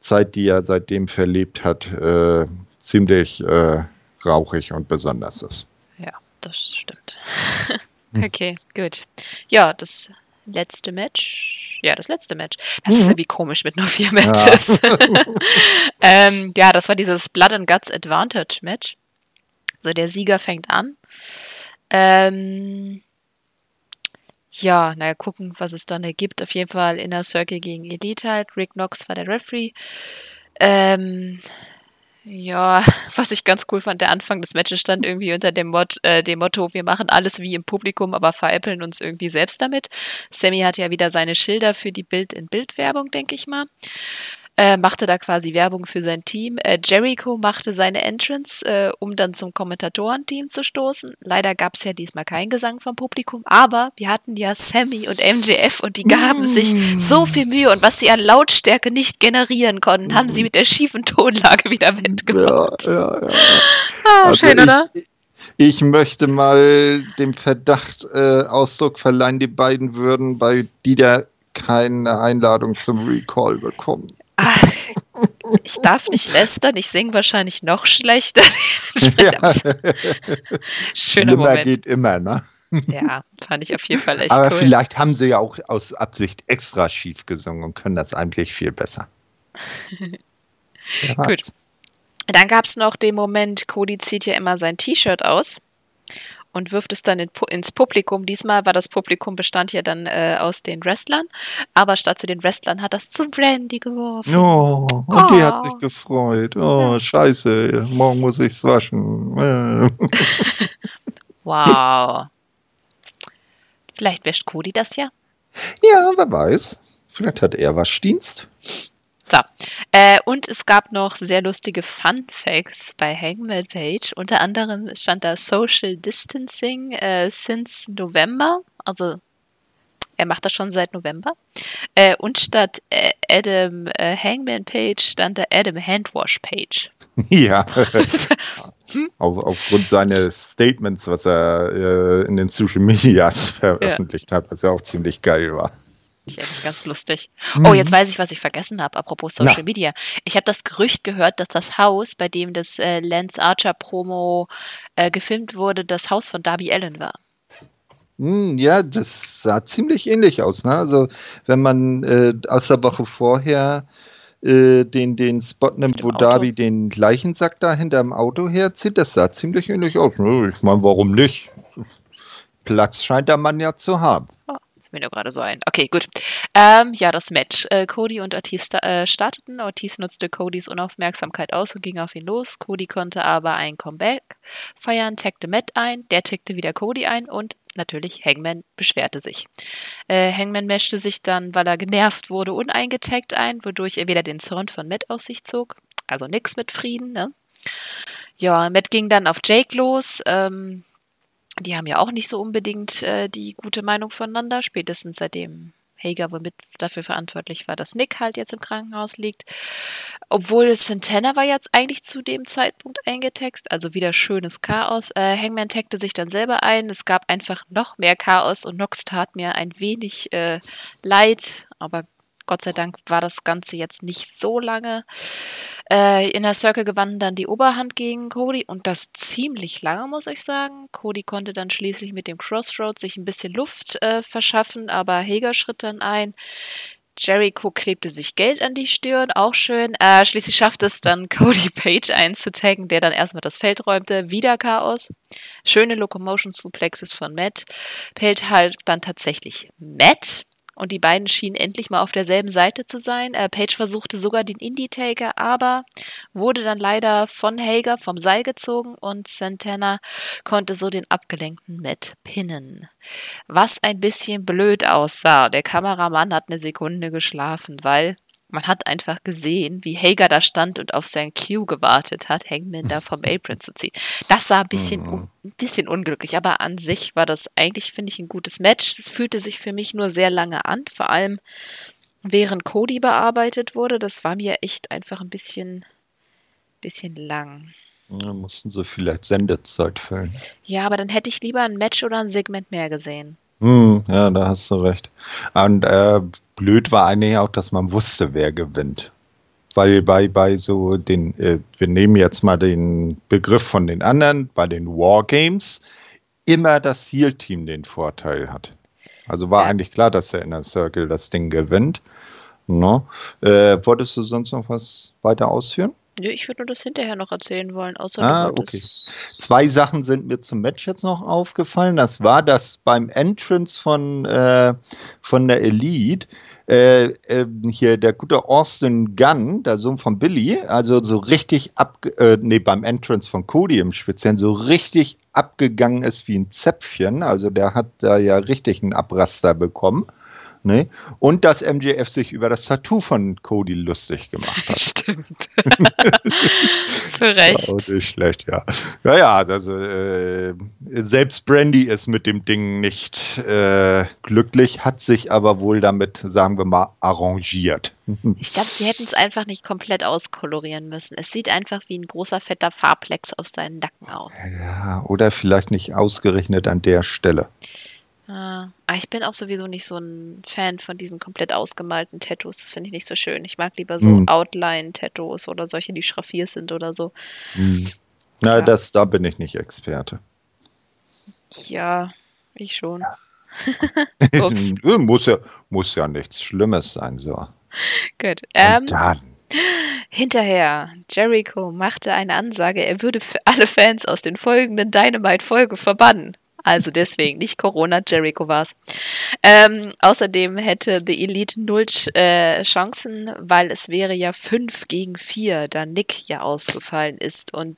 Zeit, die er seitdem verlebt hat, äh, ziemlich äh, rauchig und besonders ist. Das stimmt. Hm. okay, gut. Ja, das letzte Match. Ja, das letzte Match. Das mhm. ist irgendwie komisch mit nur vier Matches. Ja. [LAUGHS] ähm, ja, das war dieses Blood and Guts Advantage Match. Also der Sieger fängt an. Ähm, ja, naja, gucken, was es dann ergibt. Auf jeden Fall Inner Circle gegen Elite halt. Rick Knox war der Referee. Ähm, ja, [LAUGHS] was ich ganz cool fand, der Anfang des Matches stand irgendwie unter dem, Mod, äh, dem Motto, wir machen alles wie im Publikum, aber veräppeln uns irgendwie selbst damit. Sammy hat ja wieder seine Schilder für die Bild-in-Bild-Werbung, denke ich mal äh, machte da quasi Werbung für sein Team. Äh, Jericho machte seine Entrance, äh, um dann zum Kommentatorenteam zu stoßen. Leider gab es ja diesmal keinen Gesang vom Publikum, aber wir hatten ja Sammy und MJF und die gaben mm. sich so viel Mühe und was sie an Lautstärke nicht generieren konnten, haben sie mit der schiefen Tonlage wieder wettgemacht. Ja, ja, ja. Ah, also schön, ich, oder? Ich möchte mal dem Verdacht äh, Ausdruck verleihen, die beiden würden bei Dieter keine Einladung zum Recall bekommen. Ach, ich darf nicht lästern, ich singe wahrscheinlich noch schlechter. [LAUGHS] ja. Schöner Schlimmer Moment. geht immer, ne? Ja, fand ich auf jeden Fall echt Aber cool. vielleicht haben sie ja auch aus Absicht extra schief gesungen und können das eigentlich viel besser. [LAUGHS] Gut. Dann gab es noch den Moment, Cody zieht ja immer sein T-Shirt aus und wirft es dann in, ins Publikum. Diesmal war das Publikum bestand ja dann äh, aus den Wrestlern, aber statt zu den Wrestlern hat das zu Brandy geworfen. Oh, und oh. die hat sich oh. gefreut. Oh, ja. scheiße, morgen muss ich's waschen. [LAUGHS] wow. Vielleicht wäscht Cody das ja? Ja, wer weiß. Vielleicht hat er Waschdienst. So. Äh, und es gab noch sehr lustige Fun Facts bei Hangman Page. Unter anderem stand da Social Distancing äh, since November. Also er macht das schon seit November. Äh, und statt äh, Adam äh, Hangman Page stand da Adam Handwash Page. [LAUGHS] Ja. [LAUGHS] Auf, aufgrund seines Statements, was er äh, in den Social Medias veröffentlicht ja. hat, was ja auch ziemlich geil war. Ich eigentlich ganz lustig. Mhm. Oh, jetzt weiß ich, was ich vergessen habe, apropos Social Na. Media. Ich habe das Gerücht gehört, dass das Haus, bei dem das äh, Lance Archer Promo äh, gefilmt wurde, das Haus von Darby Allen war. Hm, ja, das sah ziemlich ähnlich aus. Ne? Also, wenn man äh, aus der Woche vorher äh, den, den Spot nimmt, wo Darby den Leichensack da hinterm Auto herzieht, das sah ziemlich ähnlich aus. Ne? Ich meine, warum nicht? Platz scheint der Mann ja zu haben. Mir nur gerade so ein. Okay, gut. Ähm, ja, das Match. Äh, Cody und Ortiz äh, starteten. Ortiz nutzte Codys Unaufmerksamkeit aus und ging auf ihn los. Cody konnte aber ein Comeback feiern, taggte Matt ein, der taggte wieder Cody ein und natürlich Hangman beschwerte sich. Äh, Hangman meschte sich dann, weil er genervt wurde, uneingetaggt ein, wodurch er wieder den Zorn von Matt aus sich zog. Also nix mit Frieden, ne? Ja, Matt ging dann auf Jake los. Ähm, die haben ja auch nicht so unbedingt äh, die gute Meinung voneinander, spätestens seitdem Hager womit dafür verantwortlich war, dass Nick halt jetzt im Krankenhaus liegt. Obwohl Santana war jetzt eigentlich zu dem Zeitpunkt eingetext, also wieder schönes Chaos. Äh, Hangman taggte sich dann selber ein. Es gab einfach noch mehr Chaos und Nox tat mir ein wenig äh, leid, aber Gott sei Dank war das Ganze jetzt nicht so lange. Äh, Inner Circle gewann dann die Oberhand gegen Cody und das ziemlich lange, muss ich sagen. Cody konnte dann schließlich mit dem Crossroads sich ein bisschen Luft äh, verschaffen, aber Hager schritt dann ein. Jericho klebte sich Geld an die Stirn, auch schön. Äh, schließlich schaffte es dann [LAUGHS] Cody Page einzutaggen, der dann erstmal das Feld räumte. Wieder Chaos. Schöne Locomotion Suplexes von Matt. Page halt dann tatsächlich Matt und die beiden schienen endlich mal auf derselben Seite zu sein. Äh, Page versuchte sogar den Indie-Taker, aber wurde dann leider von Hager vom Seil gezogen und Santana konnte so den abgelenkten Matt pinnen. Was ein bisschen blöd aussah. Der Kameramann hat eine Sekunde geschlafen, weil man hat einfach gesehen, wie Hager da stand und auf sein Cue gewartet hat, Hangman da vom Apron zu ziehen. Das sah ein bisschen, mhm. ein bisschen unglücklich, aber an sich war das eigentlich, finde ich, ein gutes Match. Es fühlte sich für mich nur sehr lange an, vor allem während Cody bearbeitet wurde. Das war mir echt einfach ein bisschen, bisschen lang. Da mussten sie vielleicht Sendezeit füllen. Ja, aber dann hätte ich lieber ein Match oder ein Segment mehr gesehen. Hm, ja, da hast du recht. Und äh, blöd war eigentlich auch, dass man wusste, wer gewinnt. Weil bei, bei so den, äh, wir nehmen jetzt mal den Begriff von den anderen, bei den Wargames, immer das Heal-Team den Vorteil hat. Also war ja. eigentlich klar, dass der Inner Circle das Ding gewinnt. No. Äh, wolltest du sonst noch was weiter ausführen? Nö, ich würde nur das hinterher noch erzählen wollen. Außer ah, okay. Zwei Sachen sind mir zum Match jetzt noch aufgefallen. Das war, dass beim Entrance von, äh, von der Elite äh, äh, hier der gute Austin Gunn, der Sohn von Billy, also so richtig ab, äh, nee, beim Entrance von Cody im Speziellen, so richtig abgegangen ist wie ein Zäpfchen. Also der hat da ja richtig einen Abraster bekommen. Ne? Und dass MJF sich über das Tattoo von Cody lustig gemacht hat. [LAUGHS] Stimmt. [LAUGHS] Zu Recht. Auch nicht schlecht, ja. Ja, ja, also äh, selbst Brandy ist mit dem Ding nicht äh, glücklich, hat sich aber wohl damit, sagen wir mal, arrangiert. [LAUGHS] Ich glaube, sie hätten es einfach nicht komplett auskolorieren müssen. Es sieht einfach wie ein großer fetter Farbplex auf seinen Nacken aus. Ja, oder vielleicht nicht ausgerechnet an der Stelle. Ah, ich bin auch sowieso nicht so ein Fan von diesen komplett ausgemalten Tattoos. Das finde ich nicht so schön. Ich mag lieber so mhm. Outline-Tattoos oder solche, die schraffiert sind oder so. Mhm. Na, ja. das, da bin ich nicht Experte. Ja, ich schon. [LAUGHS] [LAUGHS] muss, ja, muss ja nichts Schlimmes sein, so. Gut. Ähm, dann. Hinterher, Jericho machte eine Ansage, er würde für alle Fans aus den folgenden Dynamite-Folgen verbannen. Also deswegen, nicht Corona, Jericho war's. Ähm, außerdem hätte The Elite null äh, Chancen, weil es wäre ja 5 gegen 4, da Nick ja ausgefallen ist. Und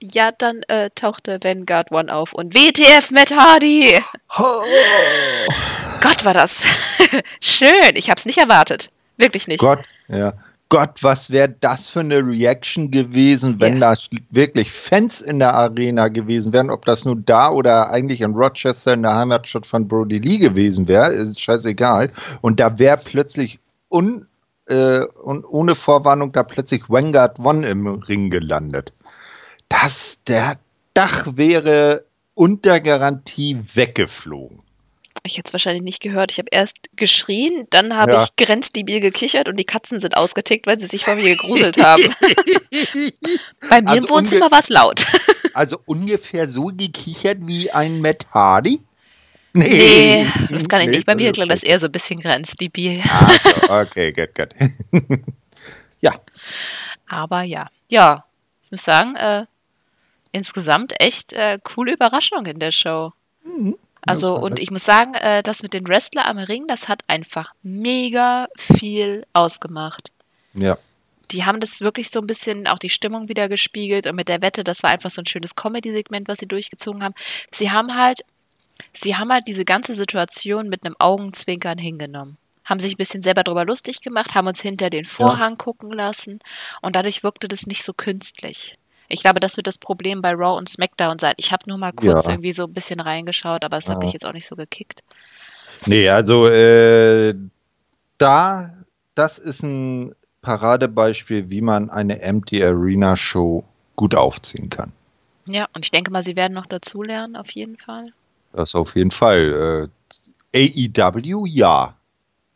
ja, dann äh, tauchte Vanguard One auf und WTF Matt Hardy! Oh. Gott, war das [LAUGHS] schön. Ich hab's nicht erwartet. Wirklich nicht. Gott, ja. Gott, was wäre das für eine Reaction gewesen, wenn ja. da wirklich Fans in der Arena gewesen wären, ob das nur da oder eigentlich in Rochester in der Heimatstadt von Brody Lee gewesen wäre, ist scheißegal. Und da wäre plötzlich un, äh, und ohne Vorwarnung da plötzlich Vanguard One im Ring gelandet. Das, der Dach wäre unter Garantie weggeflogen. Ich hätte es wahrscheinlich nicht gehört. Ich habe erst geschrien, dann habe ja. ich grenzdebil gekichert und die Katzen sind ausgetickt, weil sie sich vor mir gegruselt haben. [LAUGHS] Bei mir also im Wohnzimmer war es laut. [LAUGHS] also ungefähr so gekichert wie ein Matt Hardy? Nee, nee das kann ich nee, nicht. Bei mir klang das eher so ein bisschen grenzdebil. Also, okay, gut, gut. [LAUGHS] ja. Aber ja. Ja, ich muss sagen, äh, insgesamt echt äh, coole Überraschung in der Show. Mhm. Also, und ich muss sagen, äh, das mit den Wrestler am Ring, das hat einfach mega viel ausgemacht. Ja. Die haben das wirklich so ein bisschen auch die Stimmung wieder gespiegelt und mit der Wette, das war einfach so ein schönes Comedy-Segment, was sie durchgezogen haben. Sie haben halt, sie haben halt diese ganze Situation mit einem Augenzwinkern hingenommen. Haben sich ein bisschen selber drüber lustig gemacht, haben uns hinter den Vorhang ja. gucken lassen und dadurch wirkte das nicht so künstlich. Ich glaube, das wird das Problem bei Raw und SmackDown sein. Ich habe nur mal kurz ja. irgendwie so ein bisschen reingeschaut, aber es hat mich jetzt auch nicht so gekickt. Nee, also äh, da, das ist ein Paradebeispiel, wie man eine Empty Arena Show gut aufziehen kann. Ja, und ich denke mal, sie werden noch dazulernen, auf jeden Fall. Das auf jeden Fall. Äh, AEW, ja.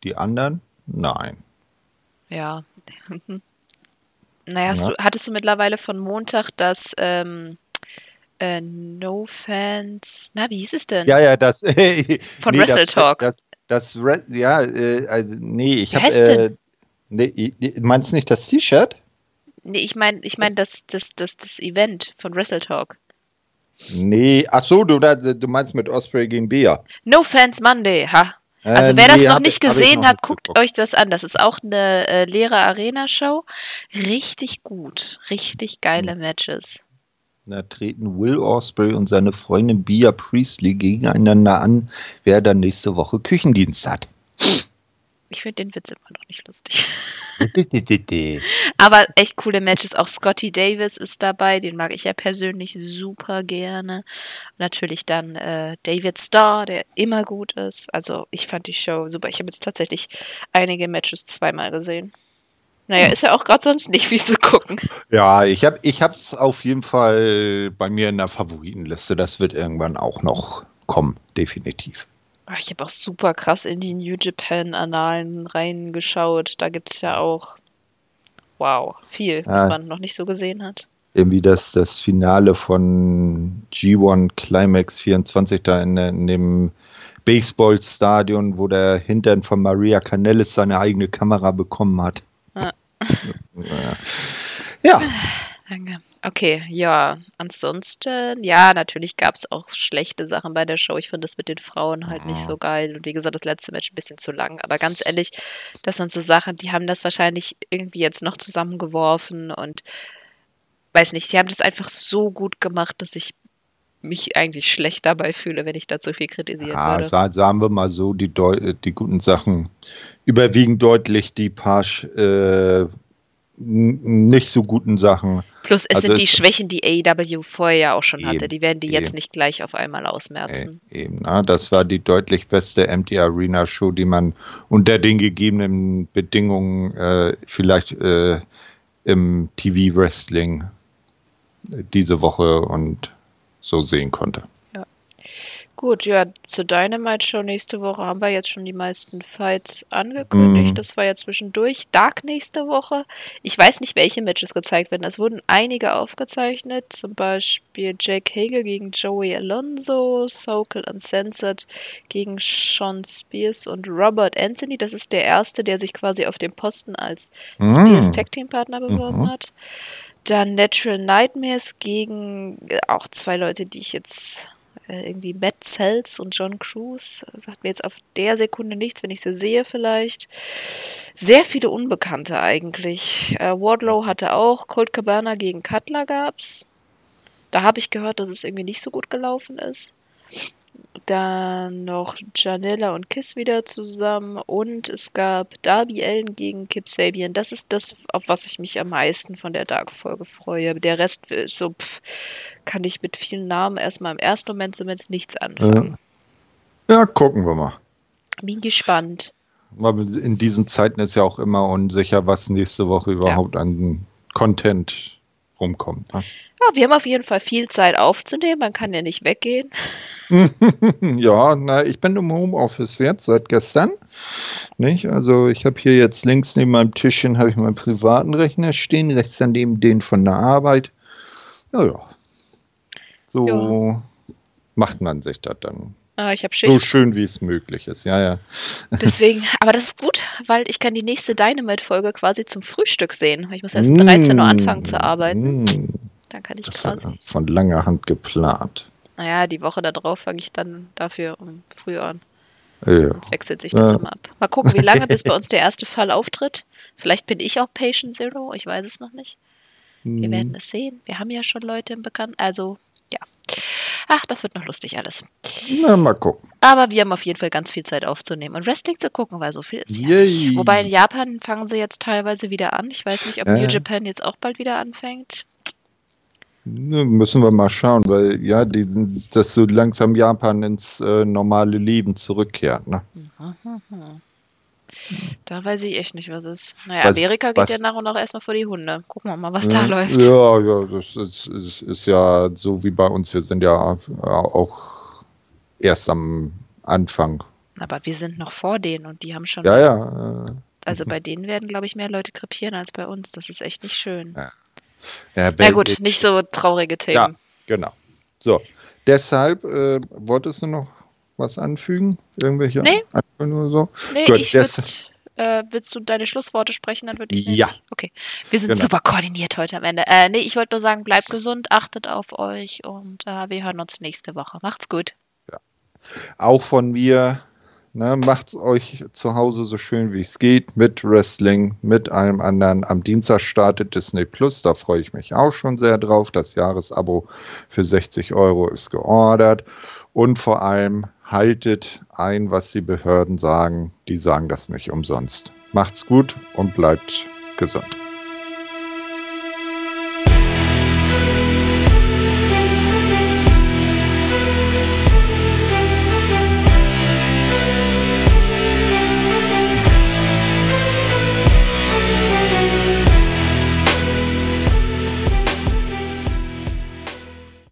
Die anderen, nein. Ja. [LAUGHS] Naja, ja. du, hattest du mittlerweile von Montag das ähm, äh, No Fans, na, wie hieß es denn? Ja, ja, das. [LAUGHS] von nee, Wrestle Talk. Das, das, das ja, äh, also, nee, ich habe. Äh, nee, meinst du nicht das T-Shirt? Nee, ich meine ich mein das, das, das, das Event von Wrestle Talk. Nee, ach so, du, du meinst mit Osprey gegen Bea. No Fans Monday, ha. Also Äh, wer das nee, noch hab nicht ich- gesehen noch hat, guckt geguckt. euch das an. Das ist auch eine äh, leere Arena-Show. Richtig gut. Richtig geile Hm. Matches. Da treten Will Osprey und seine Freundin Bia Priestley gegeneinander an, wer dann nächste Woche Küchendienst hat. Ich finde den Witz immer noch nicht lustig. [LAUGHS] Aber echt coole Matches. Auch Scotty Davis ist dabei. Den mag ich ja persönlich super gerne. Natürlich dann äh, David Starr, der immer gut ist. Also ich fand die Show super. Ich habe jetzt tatsächlich einige Matches zweimal gesehen. Naja, ist ja auch gerade sonst nicht viel zu gucken. ja, ich habe ich hab's auf jeden Fall bei mir in der Favoritenliste. Das wird irgendwann auch noch kommen, definitiv. Ah, Ich habe auch super krass in die New Japan-Annalen reingeschaut. Da gibt es ja auch, wow, viel, was Ja. man noch nicht so gesehen hat. Irgendwie das, das Finale von G1 Climax 24 da in, in dem Baseballstadion, wo der Hintern von Maria Canellis seine eigene Kamera bekommen hat. Ja. [LAUGHS] ja. ja. [SIGHS] Danke. Okay, ja, ansonsten, ja, natürlich gab es auch schlechte Sachen bei der Show. Ich finde das mit den Frauen halt nicht so geil. Und wie gesagt, das letzte Match ein bisschen zu lang. Aber ganz ehrlich, das sind so Sachen, die haben das wahrscheinlich irgendwie jetzt noch zusammengeworfen und weiß nicht, die haben das einfach so gut gemacht, dass ich mich eigentlich schlecht dabei fühle, wenn ich da zu viel kritisieren Ja, würde. sa- sagen wir mal so, die, Deu die guten Sachen überwiegen deutlich die paar äh, nicht so guten Sachen. Plus es also sind die Schwächen, die AEW vorher ja auch schon hatte. Eben, Die werden die jetzt eben. nicht gleich auf einmal ausmerzen. Eben, na, das war die deutlich beste Empty Arena Show, die man unter den gegebenen Bedingungen äh, vielleicht äh, im TV Wrestling äh, diese Woche und so sehen konnte. Gut, ja, zur Dynamite Show nächste Woche haben wir jetzt schon die meisten Fights angekündigt. Mhm. Das war ja zwischendurch. Dark nächste Woche. Ich weiß nicht, welche Matches gezeigt werden. Es wurden einige aufgezeichnet. Zum Beispiel Jake Hager gegen Joey Alonso, Sokol Uncensored gegen Sean Spears und Robert Anthony. Das ist der erste, der sich quasi auf dem Posten als Spears Mm. Tag Team Partner beworben Mhm. hat. Dann Natural Nightmares gegen äh, auch zwei Leute, die ich jetzt äh, irgendwie Matt Sells und John Cruz. Sagt mir jetzt auf der Sekunde nichts, wenn ich sie sehe vielleicht. Sehr viele Unbekannte eigentlich. Äh, Wardlow hatte auch, Colt Cabana gegen Cutler gab's. Da habe ich gehört, dass es irgendwie nicht so gut gelaufen ist. Dann noch Janella und Kiss wieder zusammen und es gab Darby Allen gegen Kip Sabian. Das ist das, auf was ich mich am meisten von der Dark-Folge freue. Der Rest so, pff, kann ich mit vielen Namen erstmal im ersten Moment zumindest nichts anfangen. Ja, gucken wir mal. Bin gespannt. Aber in diesen Zeiten ist ja auch immer unsicher, was nächste Woche überhaupt an Content rumkommt. Ne? Ja, wir haben auf jeden Fall viel Zeit aufzunehmen. Man kann ja nicht weggehen. [LAUGHS] Ja, na, ich bin im Homeoffice jetzt seit gestern. Nicht? Also ich habe hier jetzt links neben meinem Tischchen habe ich meinen privaten Rechner stehen, rechts daneben den von der Arbeit. Ja, ja. So macht man sich das dann. Ah, ich habe So Schicht. schön wie es möglich ist. Ja, ja. [LAUGHS] Deswegen, aber das ist gut, weil ich kann die nächste Dynamite-Folge quasi zum Frühstück sehen. Ich muss erst um 13 Uhr anfangen zu arbeiten. Mm, Dann kann ich Das quasi. war von langer Hand geplant. Naja, die Woche darauf fange ich dann dafür um früh an. Ja. Sonst wechselt sich das Ja. immer ab. Mal gucken, wie lange bis bei [LAUGHS] uns der erste Fall auftritt. Vielleicht bin ich auch Patient Zero, ich weiß es noch nicht. Wir werden Mhm. es sehen. Wir haben ja schon Leute im Bekannten. Also, ja. Ach, das wird noch lustig alles. Na, mal gucken. Aber wir haben auf jeden Fall ganz viel Zeit aufzunehmen und Wrestling zu gucken, weil so viel ist ja Yay. nicht. Wobei in Japan fangen sie jetzt teilweise wieder an. Ich weiß nicht, ob Ja, New ja. Japan jetzt auch bald wieder anfängt. Ne, müssen wir mal schauen, weil ja, die, dass so langsam Japan ins äh, normale Leben zurückkehrt. Ne? Da weiß ich echt nicht, was ist. Naja, Was- Amerika geht was- ja nach und nach erstmal vor die Hunde. Gucken wir mal, was da Ja, läuft. Ja, ja, das ist, ist, ist ja so wie bei uns. Wir sind ja auch erst am Anfang. Aber wir sind noch vor denen und die haben schon. Ja, ja. äh, Also bei denen werden, glaube ich, mehr Leute krepieren als bei uns. Das ist echt nicht schön. Ja, ja, Na gut, nicht so traurige Themen. Ja, genau. So, deshalb äh, wolltest du noch was anfügen? Irgendwelche nee. Anfügen oder so? Nee, Gut, ich würd, äh, willst du deine Schlussworte sprechen, dann würde ich. Ja. Okay. Wir sind genau. super koordiniert heute am Ende. Äh, nee, ich wollte nur sagen, bleibt gesund, achtet auf euch und äh, wir hören uns nächste Woche. Macht's gut. Ja. Auch von mir, ne, macht's euch zu Hause so schön wie es geht mit Wrestling, mit allem anderen. Am Dienstag startet Disney Plus, da freue ich mich auch schon sehr drauf. Das Jahresabo für 60 Euro ist geordert und vor allem haltet ein, was die Behörden sagen. Die sagen das nicht umsonst. Macht's gut und bleibt gesund.